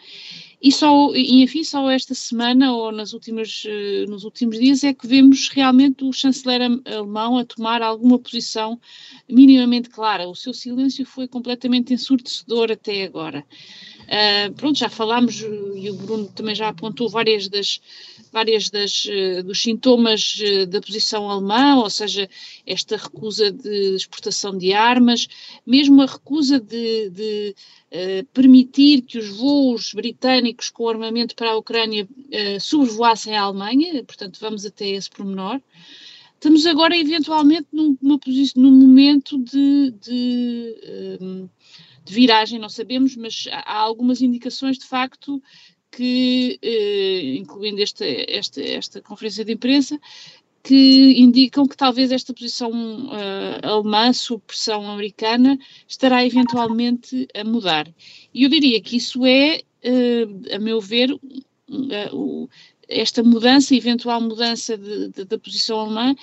e só, e enfim, só esta semana ou nas últimas, uh, nos últimos dias é que vemos realmente o chanceler alemão a tomar alguma posição minimamente clara. O seu silêncio foi completamente ensurdecedor até agora. Uh, pronto, já falámos, e o Bruno também já apontou várias das, várias das, uh, dos sintomas uh, da posição alemã, ou seja, esta recusa de exportação de armas, mesmo a recusa de, de permitir que os voos britânicos com armamento para a Ucrânia sobrevoassem a Alemanha, portanto, vamos até esse pormenor. Estamos agora, eventualmente, num, numa, num momento de, de de viragem, não sabemos, mas há algumas indicações de facto que, incluindo esta, esta, esta conferência de imprensa, que indicam que talvez esta posição uh, alemã, sob pressão americana, estará eventualmente a mudar. E eu diria que isso é, uh, a meu ver, uh, esta mudança, eventual mudança de, de, da posição alemã,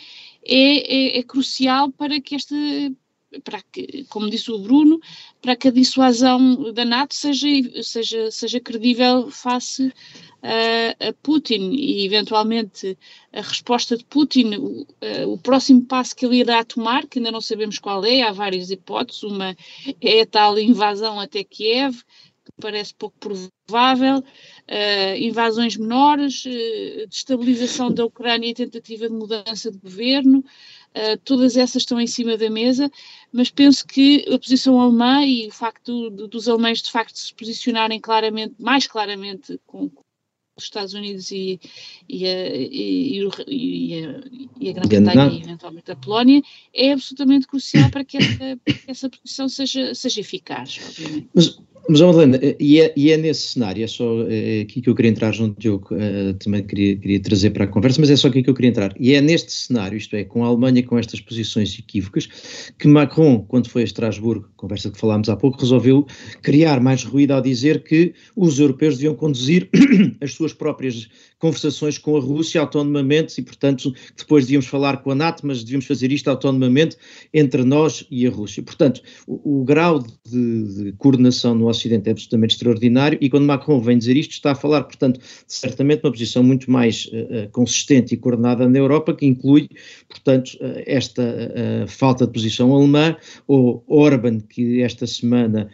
é, é, é, crucial para que esta, para que, como disse o Bruno, para que a dissuasão da NATO seja, seja, seja credível face a, a Putin e eventualmente a resposta de Putin, o, o, próximo passo que ele irá tomar, que ainda não sabemos qual é, há várias hipóteses, uma é a tal invasão até Kiev, que parece pouco provável, uh, invasões menores, uh, destabilização da Ucrânia e tentativa de mudança de governo, uh, todas essas estão em cima da mesa, mas penso que a posição alemã e o facto do, dos alemães de facto se posicionarem claramente, mais claramente com, os Estados Unidos e, e, a, e, e, a, a Grã-Bretanha e eventualmente a Polónia, é absolutamente crucial para que essa, essa posição seja, seja eficaz, obviamente. Mas mas, Madalena, eh, e é, e é nesse cenário, é só é, aqui que eu queria entrar junto, Diogo, também queria, queria trazer para a conversa, mas é só aqui que eu queria entrar. E é neste cenário, isto é, com a Alemanha com estas posições equívocas, que Macron, quando foi a Estrasburgo, conversa que falámos há pouco, resolveu criar mais ruído ao dizer que os europeus deviam conduzir as suas próprias conversações com a Rússia autonomamente e, portanto, depois devíamos falar com a NATO, mas devíamos fazer isto autonomamente entre nós e a Rússia. Portanto, o, o grau de, de coordenação no Ocidente é absolutamente extraordinário e quando Macron vem dizer isto está a falar, portanto, certamente uma posição muito mais uh, consistente e coordenada na Europa que inclui, portanto, uh, esta uh, falta de posição alemã ou Orban que esta semana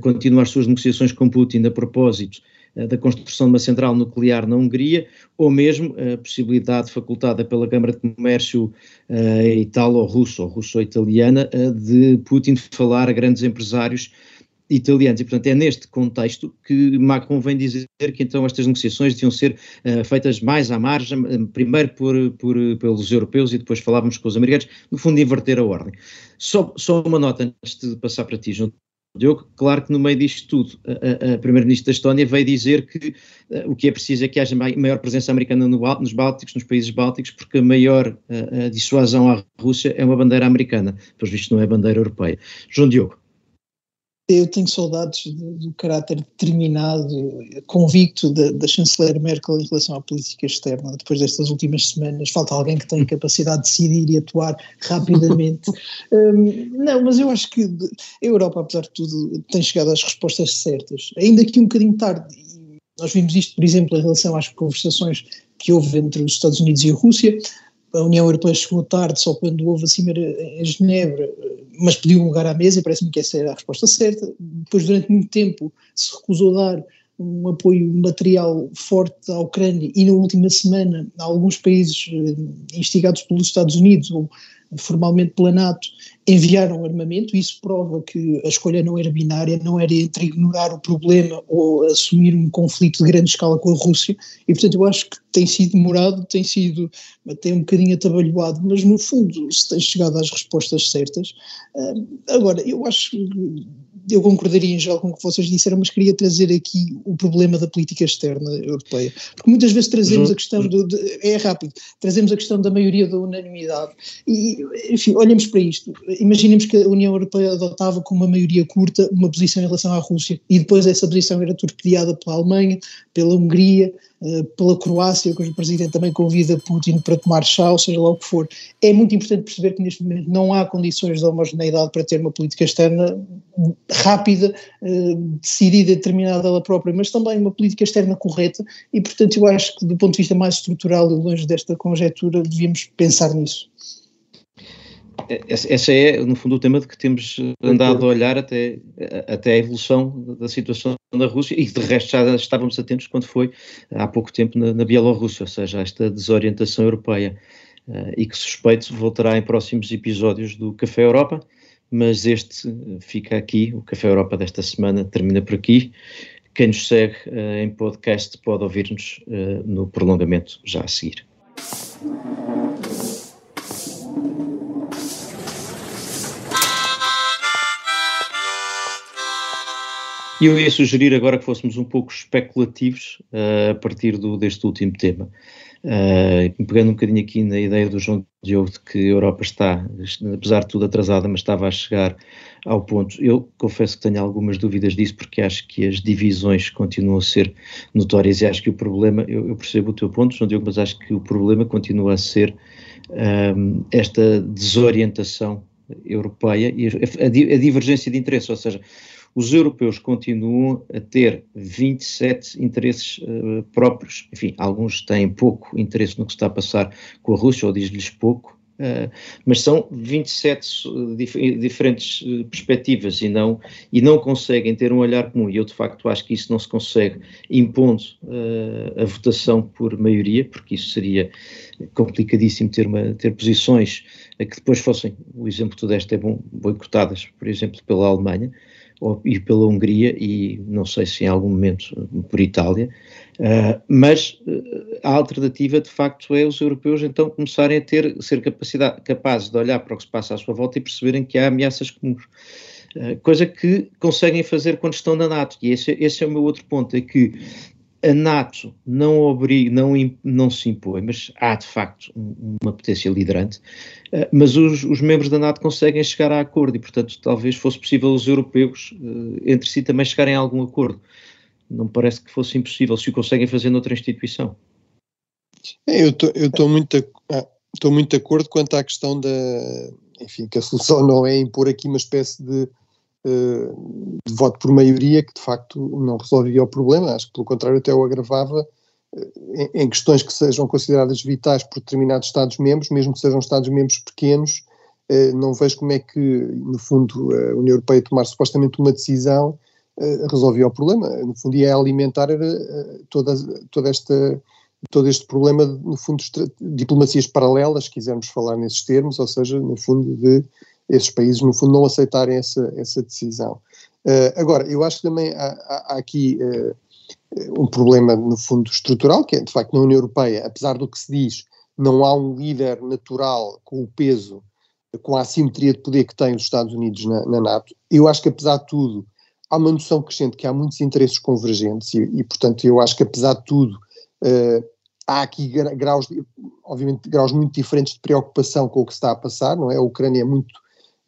continua as suas negociações com Putin a propósito da construção de uma central nuclear na Hungria, ou mesmo a possibilidade facultada pela Câmara de Comércio uh, italo-russo ou russo-italiana uh, de Putin falar a grandes empresários italianos. E, portanto, é neste contexto que Macron vem dizer que então estas negociações deviam ser uh, feitas mais à margem, uh, primeiro por, por, pelos europeus e depois falávamos com os americanos, no fundo inverter a ordem. Só, só uma nota antes de passar para ti, João Diogo, claro que no meio disto tudo, a, a Primeira-Ministra da Estónia veio dizer que uh, o que é preciso é que haja maior presença americana no, nos Bálticos, nos países Bálticos, porque a maior a dissuasão à Rússia é uma bandeira americana, pois visto não é bandeira europeia. João Diogo. Eu tenho saudades do, do caráter determinado, convicto da, da, chanceler Merkel em relação à política externa. Depois destas últimas semanas, falta alguém que tenha capacidade de decidir e atuar rapidamente. um, não, mas eu acho que a Europa, apesar de tudo, tem chegado às respostas certas, ainda que um bocadinho tarde. Nós vimos isto, por exemplo, em relação às conversações que houve entre os Estados Unidos e a Rússia. A União Europeia chegou tarde, só quando houve a cimeira em Genebra, mas pediu um lugar à mesa e parece-me que essa era a resposta certa. Depois, durante muito tempo, se recusou a dar um apoio material forte à Ucrânia e na última semana alguns países eh, instigados pelos Estados Unidos ou formalmente pela NATO enviaram armamento, isso prova que a escolha não era binária, não era entre ignorar o problema ou assumir um conflito de grande escala com a Rússia, e portanto eu acho que tem sido demorado, tem sido até um bocadinho atabalhoado, mas no fundo se tem chegado às respostas certas. Agora, eu acho que eu concordaria em geral com o que vocês disseram, mas queria trazer aqui o problema da política externa europeia. Porque muitas vezes trazemos a questão do. De, é rápido, trazemos a questão da maioria da unanimidade. E, enfim, olhemos para isto. Imaginemos que a União Europeia adotava com uma maioria curta uma posição em relação à Rússia e depois essa posição era torpedeada pela Alemanha, pela Hungria, eh, pela Croácia, cujo presidente também convida Putin para tomar chá, ou seja lá o que for. É muito importante perceber que neste momento não há condições de homogeneidade para ter uma política externa rápida, eh, decidida, determinada ela própria, mas também uma política externa correta e, portanto, eu acho que do ponto de vista mais estrutural e longe desta conjectura devíamos pensar nisso. Esse é, no fundo, o tema de que temos andado a olhar até, até a evolução da situação na Rússia e, de resto, já estávamos atentos quando foi há pouco tempo na, na Bielorrússia, ou seja, esta desorientação europeia uh, e que suspeito voltará em próximos episódios do Café Europa, mas este fica aqui, o Café Europa desta semana termina por aqui. Quem nos segue uh, em podcast pode ouvir-nos no prolongamento já a seguir. E eu ia sugerir agora que fôssemos um pouco especulativos uh, a partir do, deste último tema. Uh, pegando um bocadinho aqui na ideia do João Diogo de que a Europa está, apesar de tudo, atrasada, mas estava a chegar ao ponto. Eu confesso que tenho algumas dúvidas disso, porque acho que as divisões continuam a ser notórias e acho que o problema, eu, eu percebo o teu ponto, João Diogo, mas acho que o problema continua a ser um, ah, esta desorientação europeia e a, a divergência de interesses, ou seja, os europeus continuam a ter 27 interesses uh, próprios. Enfim, alguns têm pouco interesse no que está a passar com a Rússia, ou diz-lhes pouco, uh, mas são 27 uh, dif diferentes uh, perspectivas e não, e não conseguem ter um olhar comum. E eu, de facto, acho que isso não se consegue impondo a votação por maioria, porque isso seria complicadíssimo ter, uma, ter posições que depois fossem, o exemplo que tu deste é bom, boicotadas, por exemplo, pela Alemanha e pela Hungria e não sei se em algum momento por Itália, uh, mas uh, a alternativa de facto é os europeus então começarem a ter, ser capacidade, capazes de olhar para o que se passa à sua volta e perceberem que há ameaças comuns. Uh, coisa que conseguem fazer quando estão na NATO, e esse, esse é o meu outro ponto, é que a NATO não obriga, não, não se impõe, mas há de facto uma potência liderante, uh, mas os, os, membros da NATO conseguem chegar a acordo e, portanto, talvez fosse possível os europeus uh, entre si também chegarem a algum acordo. Não parece que fosse impossível se o conseguem fazer noutra instituição. É, eu estou muito, estou muito de acordo quanto à questão da, enfim, que a solução não é impor aqui uma espécie de de voto por maioria que de facto não resolvia o problema, acho que pelo contrário até o agravava eh, em, questões que sejam consideradas vitais por determinados Estados-membros, mesmo que sejam Estados-membros pequenos, eh, não vejo como é que, no fundo, a União Europeia tomar supostamente uma decisão eh, resolvia o problema. No fundo, ia alimentar toda, toda esta, todo este problema, no fundo, de diplomacias paralelas, se quisermos falar nesses termos, ou seja, no fundo, de esses países, no fundo, não aceitarem essa, essa decisão. Uh, agora, eu acho que também há, há, há aqui uh, um problema, no fundo, estrutural, que é, de facto, na União Europeia, apesar do que se diz, não há um líder natural com o peso, com a assimetria de poder que tem os Estados Unidos na, na NATO. Eu acho que, apesar de tudo, há uma noção crescente que há muitos interesses convergentes e, e portanto, eu acho que, apesar de tudo, uh, há aqui graus, obviamente, graus muito diferentes de preocupação com o que está a passar, não é? A Ucrânia é muito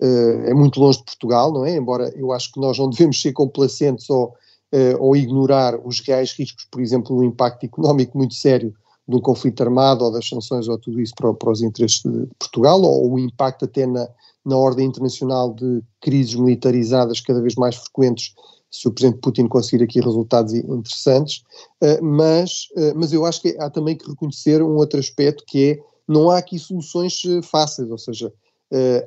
é muito longe de Portugal, não é? Embora eu acho que nós não devemos ser complacentes ou, uh, ou ignorar os reais riscos, por exemplo, o impacto económico muito sério de um conflito armado ou das sanções ou tudo isso para, para os interesses de Portugal, ou o impacto até na, na ordem internacional de crises militarizadas cada vez mais frequentes se o Presidente Putin conseguir aqui resultados interessantes, uh, mas, mas eu acho que há também que reconhecer um outro aspecto que é, não há aqui soluções fáceis, ou seja,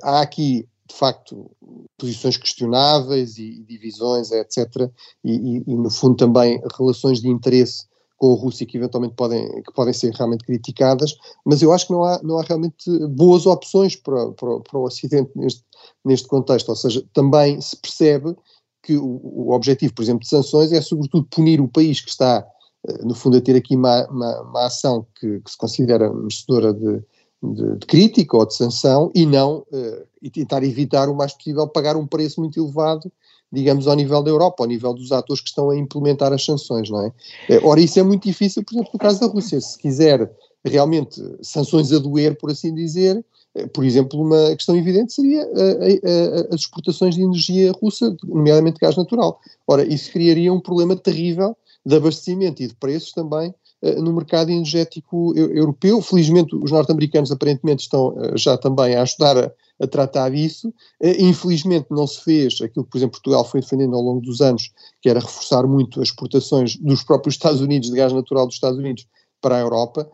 há aqui de facto, posições questionáveis e, divisões, etc. E, e, e, no fundo, também relações de interesse com a Rússia que eventualmente podem, que podem ser realmente criticadas, mas eu acho que não há, não há realmente boas opções para, para, para o Ocidente neste, neste contexto. Ou seja, também se percebe que o, o objetivo, por exemplo, de sanções é sobretudo punir o país que está, eh, no fundo, a ter aqui uma, uma, uma ação que, que se considera merecedora de de, de, crítica ou de sanção e não uh, e tentar evitar o mais possível pagar um preço muito elevado, digamos, ao nível da Europa, ao nível dos atores que estão a implementar as sanções, não é? Uh, ora, isso é muito difícil, por exemplo, no caso da Rússia. Se quiser realmente sanções a doer, por assim dizer, uh, por exemplo, uma questão evidente seria as exportações de energia russa, nomeadamente gás natural. Ora, isso criaria um problema terrível de abastecimento e de preços também eh, no mercado energético europeu. Felizmente, os norte-americanos aparentemente estão eh, já também a ajudar a, a, tratar disso. Eh, infelizmente, não se fez aquilo que, por exemplo, Portugal foi defendendo ao longo dos anos, que era reforçar muito as exportações dos próprios Estados Unidos, de gás natural dos Estados Unidos, para a Europa,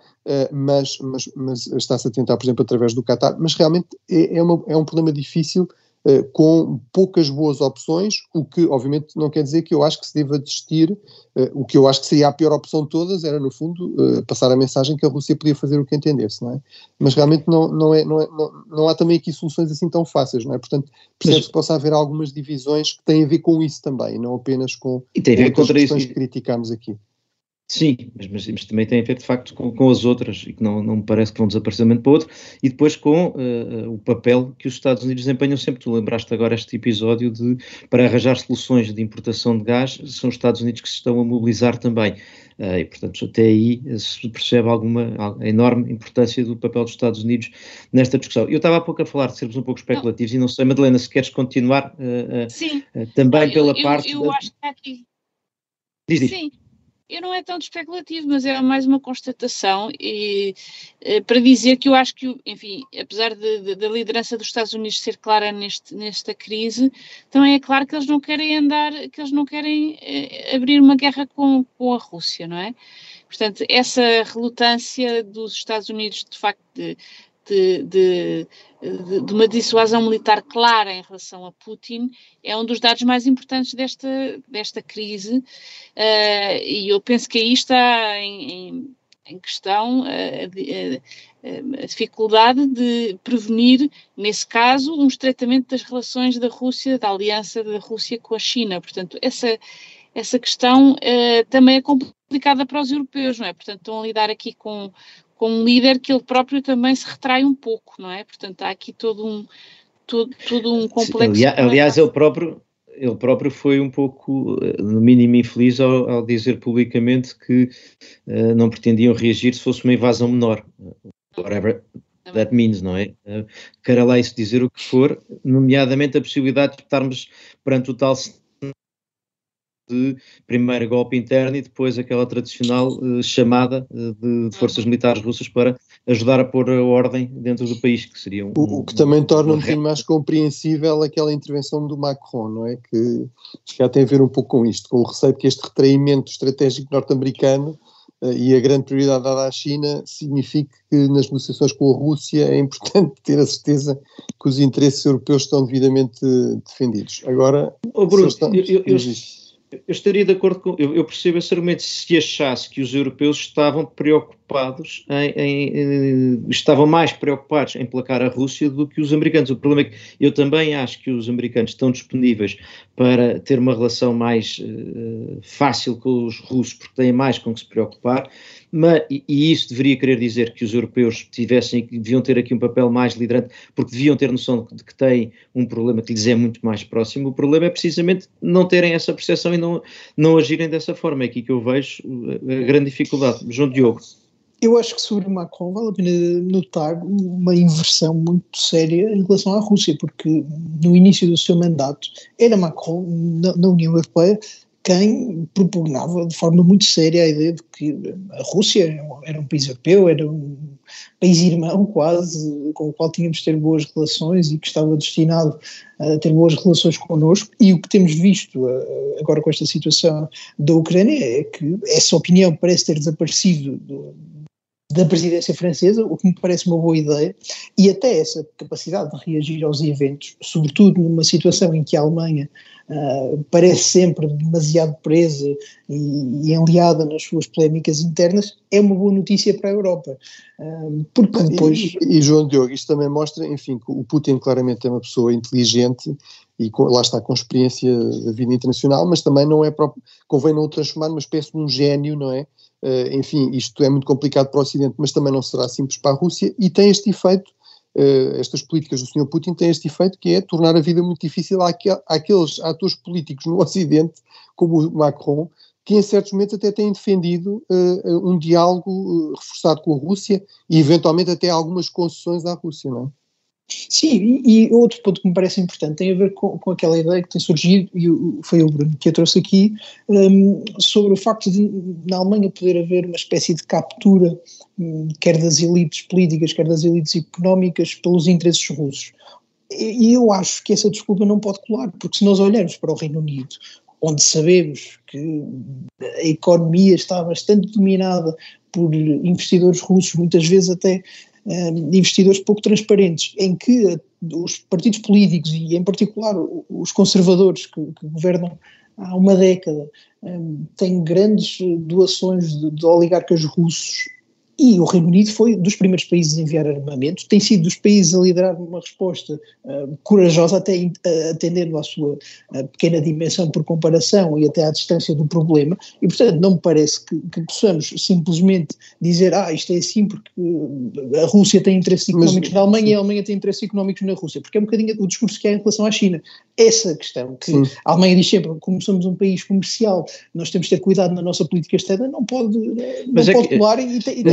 mas, mas, mas está-se a tentar, por exemplo, através do Qatar. Mas realmente é, é, uma, é um problema difícil eh, com poucas boas opções, o que obviamente não quer dizer que eu acho que se deva desistir, uh, o que eu acho que seria a pior opção de todas era no fundo uh, passar a mensagem que a Rússia podia fazer o que entendesse, não é? Mas realmente não, não, é, não, é, não, não há também aqui soluções assim tão fáceis, não é? Portanto, percebe-se que possa haver algumas divisões que têm a ver com isso também, não apenas com e tem a ver com questões isso. que criticámos aqui. Sim, mas, mas, mas, também tem a ver de facto com, com, as outras e que não, não me parece que vão desaparecer de um momento para o outro, e depois com uh, o papel que os Estados Unidos desempenham sempre. Tu lembraste agora este episódio de para arranjar soluções de importação de gás, são os Estados Unidos que se estão a mobilizar também. Uh, e, portanto, até aí se percebe alguma a enorme importância do papel dos Estados Unidos nesta discussão. Eu estava há pouco a falar de sermos um pouco especulativos não. e não sei, Madalena, se queres continuar uh, Sim. também pela eu, parte. Eu, eu da... acho que aqui. Diz, diz. Sim eu não é tanto especulativo, mas é mais uma constatação e, eh, para dizer que eu acho que, enfim, apesar da liderança dos Estados Unidos ser clara neste, nesta crise, também é claro que eles não querem andar, que eles não querem eh, abrir uma guerra com, com a Rússia, não é? Portanto, essa relutância dos Estados Unidos, de facto, de, de, de, de, uma dissuasão militar clara em relação a Putin é um dos dados mais importantes desta, desta crise uh, e eu penso que aí está em, em, em questão a, a, a, dificuldade de prevenir, nesse caso, um estreitamento das relações da Rússia, da aliança da Rússia com a China. Portanto, essa, essa questão uh, também é complicada para os europeus, não é? Portanto, estão a lidar aqui com, com um líder que ele próprio também se retrai um pouco, não é? Portanto, há aqui todo um, todo, todo um complexo. Aliás, aliás ele próprio. Ele próprio foi um pouco, eh, no mínimo, infeliz ao, ao dizer publicamente que uh, não pretendiam reagir se fosse uma invasão menor. Whatever that means, não é? Uh, queira lá isso dizer o que for, nomeadamente a possibilidade de estarmos perante o tal de primeiro golpe interno e depois aquela tradicional uh, chamada uh, de, de, forças uhum. militares russas para ajudar a pôr a ordem dentro do país, que seria um, o, o, que também torna um, um bocadinho mais compreensível aquela intervenção do Macron, não é? Que já tem a ver um pouco com isto, com o receio que este retraimento estratégico norte-americano uh, e a grande prioridade dada à China signifique que nas negociações com a Rússia é importante ter a certeza que os interesses europeus estão devidamente defendidos. Agora, oh, Bruno, estão, eu, eu, eu eu estaria de acordo com. Eu, eu, percebo esse argumento se achasse que os europeus estavam preocupados em, em, em, estavam mais preocupados em placar a Rússia do que os americanos. O problema é que eu também acho que os americanos estão disponíveis para ter uma relação mais uh, fácil com os russos, porque têm mais com que se preocupar. Mas, e, e, isso deveria querer dizer que os europeus tivessem, deviam ter aqui um papel mais liderante, porque deviam ter noção de que têm um problema que lhes é muito mais próximo. O problema é precisamente não terem essa percepção e não, não agirem dessa forma. É aqui que eu vejo a grande dificuldade. João Diogo. Eu acho que sobre Macron vale a pena notar uma inversão muito séria em relação à Rússia, porque no início do seu mandato era Macron, na, na União Europeia, quem propugnava de forma muito séria a ideia de que a Rússia era um país europeu, era um país irmão quase, com o qual tínhamos de ter boas relações e que estava destinado a ter boas relações connosco. E o que temos visto eh, agora com esta situação da Ucrânia é que essa opinião parece ter desaparecido do, da presidência francesa, o que me parece uma boa ideia, e até essa capacidade de reagir aos eventos, sobretudo numa situação em que a Alemanha uh, parece sempre demasiado presa e, e enliada nas suas polémicas internas, é uma boa notícia para a Europa. Uh, porque depois... E, e, João Diogo, isto também mostra, enfim, que o Putin claramente é uma pessoa inteligente e com, lá está com experiência da vida internacional, mas também não é próprio, convém não o transformar numa espécie de um gênio, não é? Uh, enfim, isto é muito complicado para o Ocidente, mas também não será simples para a Rússia e tem este efeito, uh, estas políticas do Sr. Putin têm este efeito que é tornar a vida muito difícil àquel, àqueles atores políticos no Ocidente, como o Macron, que em certos momentos até têm defendido uh, um diálogo reforçado com a Rússia e eventualmente até algumas concessões à Rússia, não é? Sim, e, outro ponto que me parece importante tem a ver com, com aquela ideia que tem surgido, e foi o Bruno que a trouxe aqui, um, sobre o facto de na Alemanha poder haver uma espécie de captura, um, quer das elites políticas, quer das elites económicas, pelos interesses russos. E, e eu acho que essa desculpa não pode colar, porque se nós olharmos para o Reino Unido, onde sabemos que a economia está bastante dominada por investidores russos, muitas vezes até de investidores pouco transparentes, em que os partidos políticos e, em particular, os conservadores que, que governam há uma década têm grandes doações de, de oligarcas russos e o Reino Unido foi dos primeiros países a enviar armamento, tem sido dos países a liderar uma resposta uh, corajosa, até uh, atendendo à sua uh, pequena dimensão por comparação e até à distância do problema, e portanto não me parece que, que possamos simplesmente dizer, ah, isto é assim porque a Rússia tem interesses económicos Mas, na Alemanha sim. e a Alemanha tem interesses económicos na Rússia, porque é um bocadinho o discurso que há em relação à China. Essa questão, que sim. a Alemanha diz sempre, como somos um país comercial, nós temos que ter cuidado na nossa política externa, não pode, não é pode que, colar e, e, tem,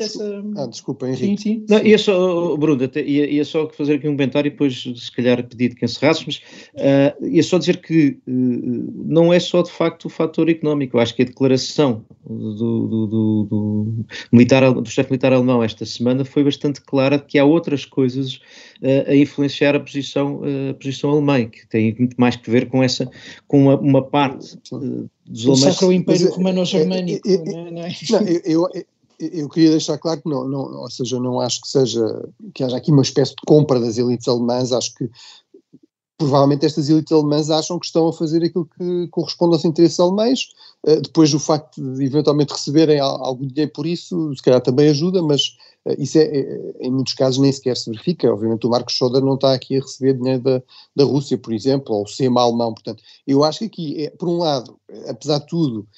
essa... Ah, desculpa, Henrique. Sim, sim. Não, ia só, Bruno, até, ia, ia, só fazer aqui um comentário e depois, se calhar, pedir que encerrasses, mas uh, ia só dizer que uh, não é só de facto o fator económico, eu acho que a declaração do, do, do, do militar, do chefe militar alemão esta semana foi bastante clara de que há outras coisas uh, a influenciar a posição, a posição alemã, que tem muito mais que ver com essa, com uma, uma parte dos alemães. O Sacro Império Romano-Germânico, é, é, não é? Não, eu, eu eu queria deixar claro que não, não, ou seja, não acho que seja que haja aqui uma espécie de compra das elites alemãs, acho que provavelmente estas elites alemãs acham que estão a fazer aquilo que corresponde aos interesses alemães, uh, depois o facto de eventualmente receberem algum dinheiro por isso, se calhar também ajuda, mas uh, isso é, é, em muitos casos nem sequer se verifica, obviamente o Marcos Schoder não está aqui a receber dinheiro da, da Rússia, por exemplo, ou o SEMA alemão, portanto, eu acho que aqui, é, por um lado, apesar de tudo,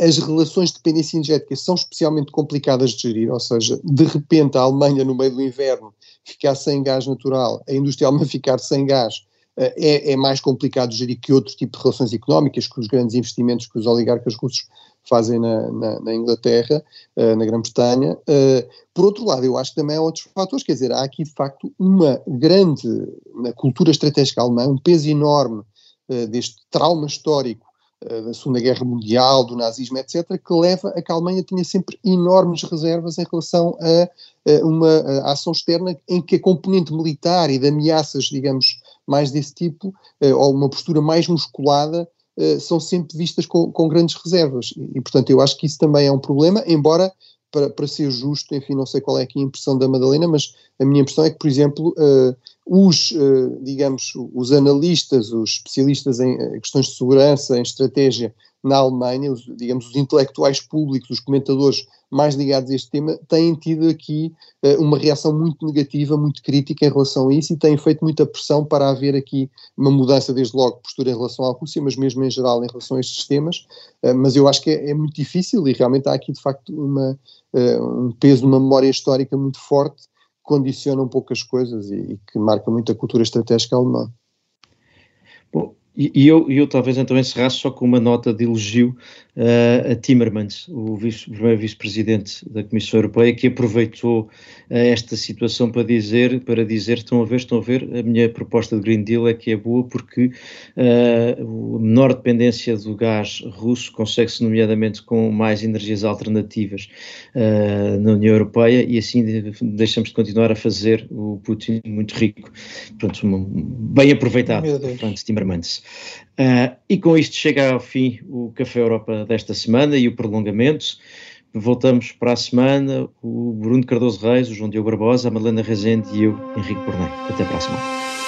as relações de dependência energética são especialmente complicadas de gerir, ou seja, de repente a Alemanha no meio do inverno ficar sem gás natural, a indústria alemã ficar sem gás, eh, é, é, mais complicado gerir que outro tipo de relações económicas, que os grandes investimentos que os oligarcas russos fazem na, na, na Inglaterra, uh, na Grã-Bretanha. Uh, por outro lado, eu acho que também há outros fatores, quer dizer, há aqui de facto uma grande, na cultura estratégica alemã, um peso enorme uh, deste trauma histórico da Segunda Guerra Mundial, do nazismo, etc., que leva a que a Alemanha tenha sempre enormes reservas em relação a, a uma a ação externa em que a componente militar e de ameaças, digamos, mais desse tipo, eh, ou uma postura mais musculada, eh, são sempre vistas com, com grandes reservas. E, portanto, eu acho que isso também é um problema, embora para, para ser justo, enfim, não sei qual é aqui a impressão da Madalena, mas a minha impressão é que, por exemplo, uh, os, uh, digamos, os analistas, os especialistas em eh, questões de segurança, em estratégia na Alemanha, os, digamos, os intelectuais públicos, os comentadores mais ligados a este tema, têm tido aqui uh, uma reação muito negativa, muito crítica em relação a isso e têm feito muita pressão para haver aqui uma mudança, desde logo, de postura em relação à Rússia, mas mesmo em geral em relação a estes temas. Uh, mas eu acho que é, é, muito difícil e realmente há aqui, de facto, uma, uh, um peso, uma memória histórica muito forte que condiciona um pouco as coisas e, e que marca muito a cultura estratégica alemã. Bom, e, eu, eu talvez então encerrasse só com uma nota de elogio uh, a Timmermans, o, vice, o primeiro vice-presidente da Comissão Europeia, que aproveitou uh, esta situação para dizer, para dizer, estão a ver, estão a ver, a minha proposta de Green Deal é que é boa porque uh, a menor dependência do gás russo consegue-se nomeadamente com mais energias alternativas na União Europeia e assim deixamos de continuar a fazer o Putin muito rico. Pronto, bem aproveitado, Franz Timmermans. Uh, e com isto chega ao fim o Café Europa desta semana e o prolongamento. Voltamos para a semana, o Bruno Cardoso Reis, o João Diogo Barbosa, a Madalena Rezende e eu, Henrique Bornei. Até para a semana.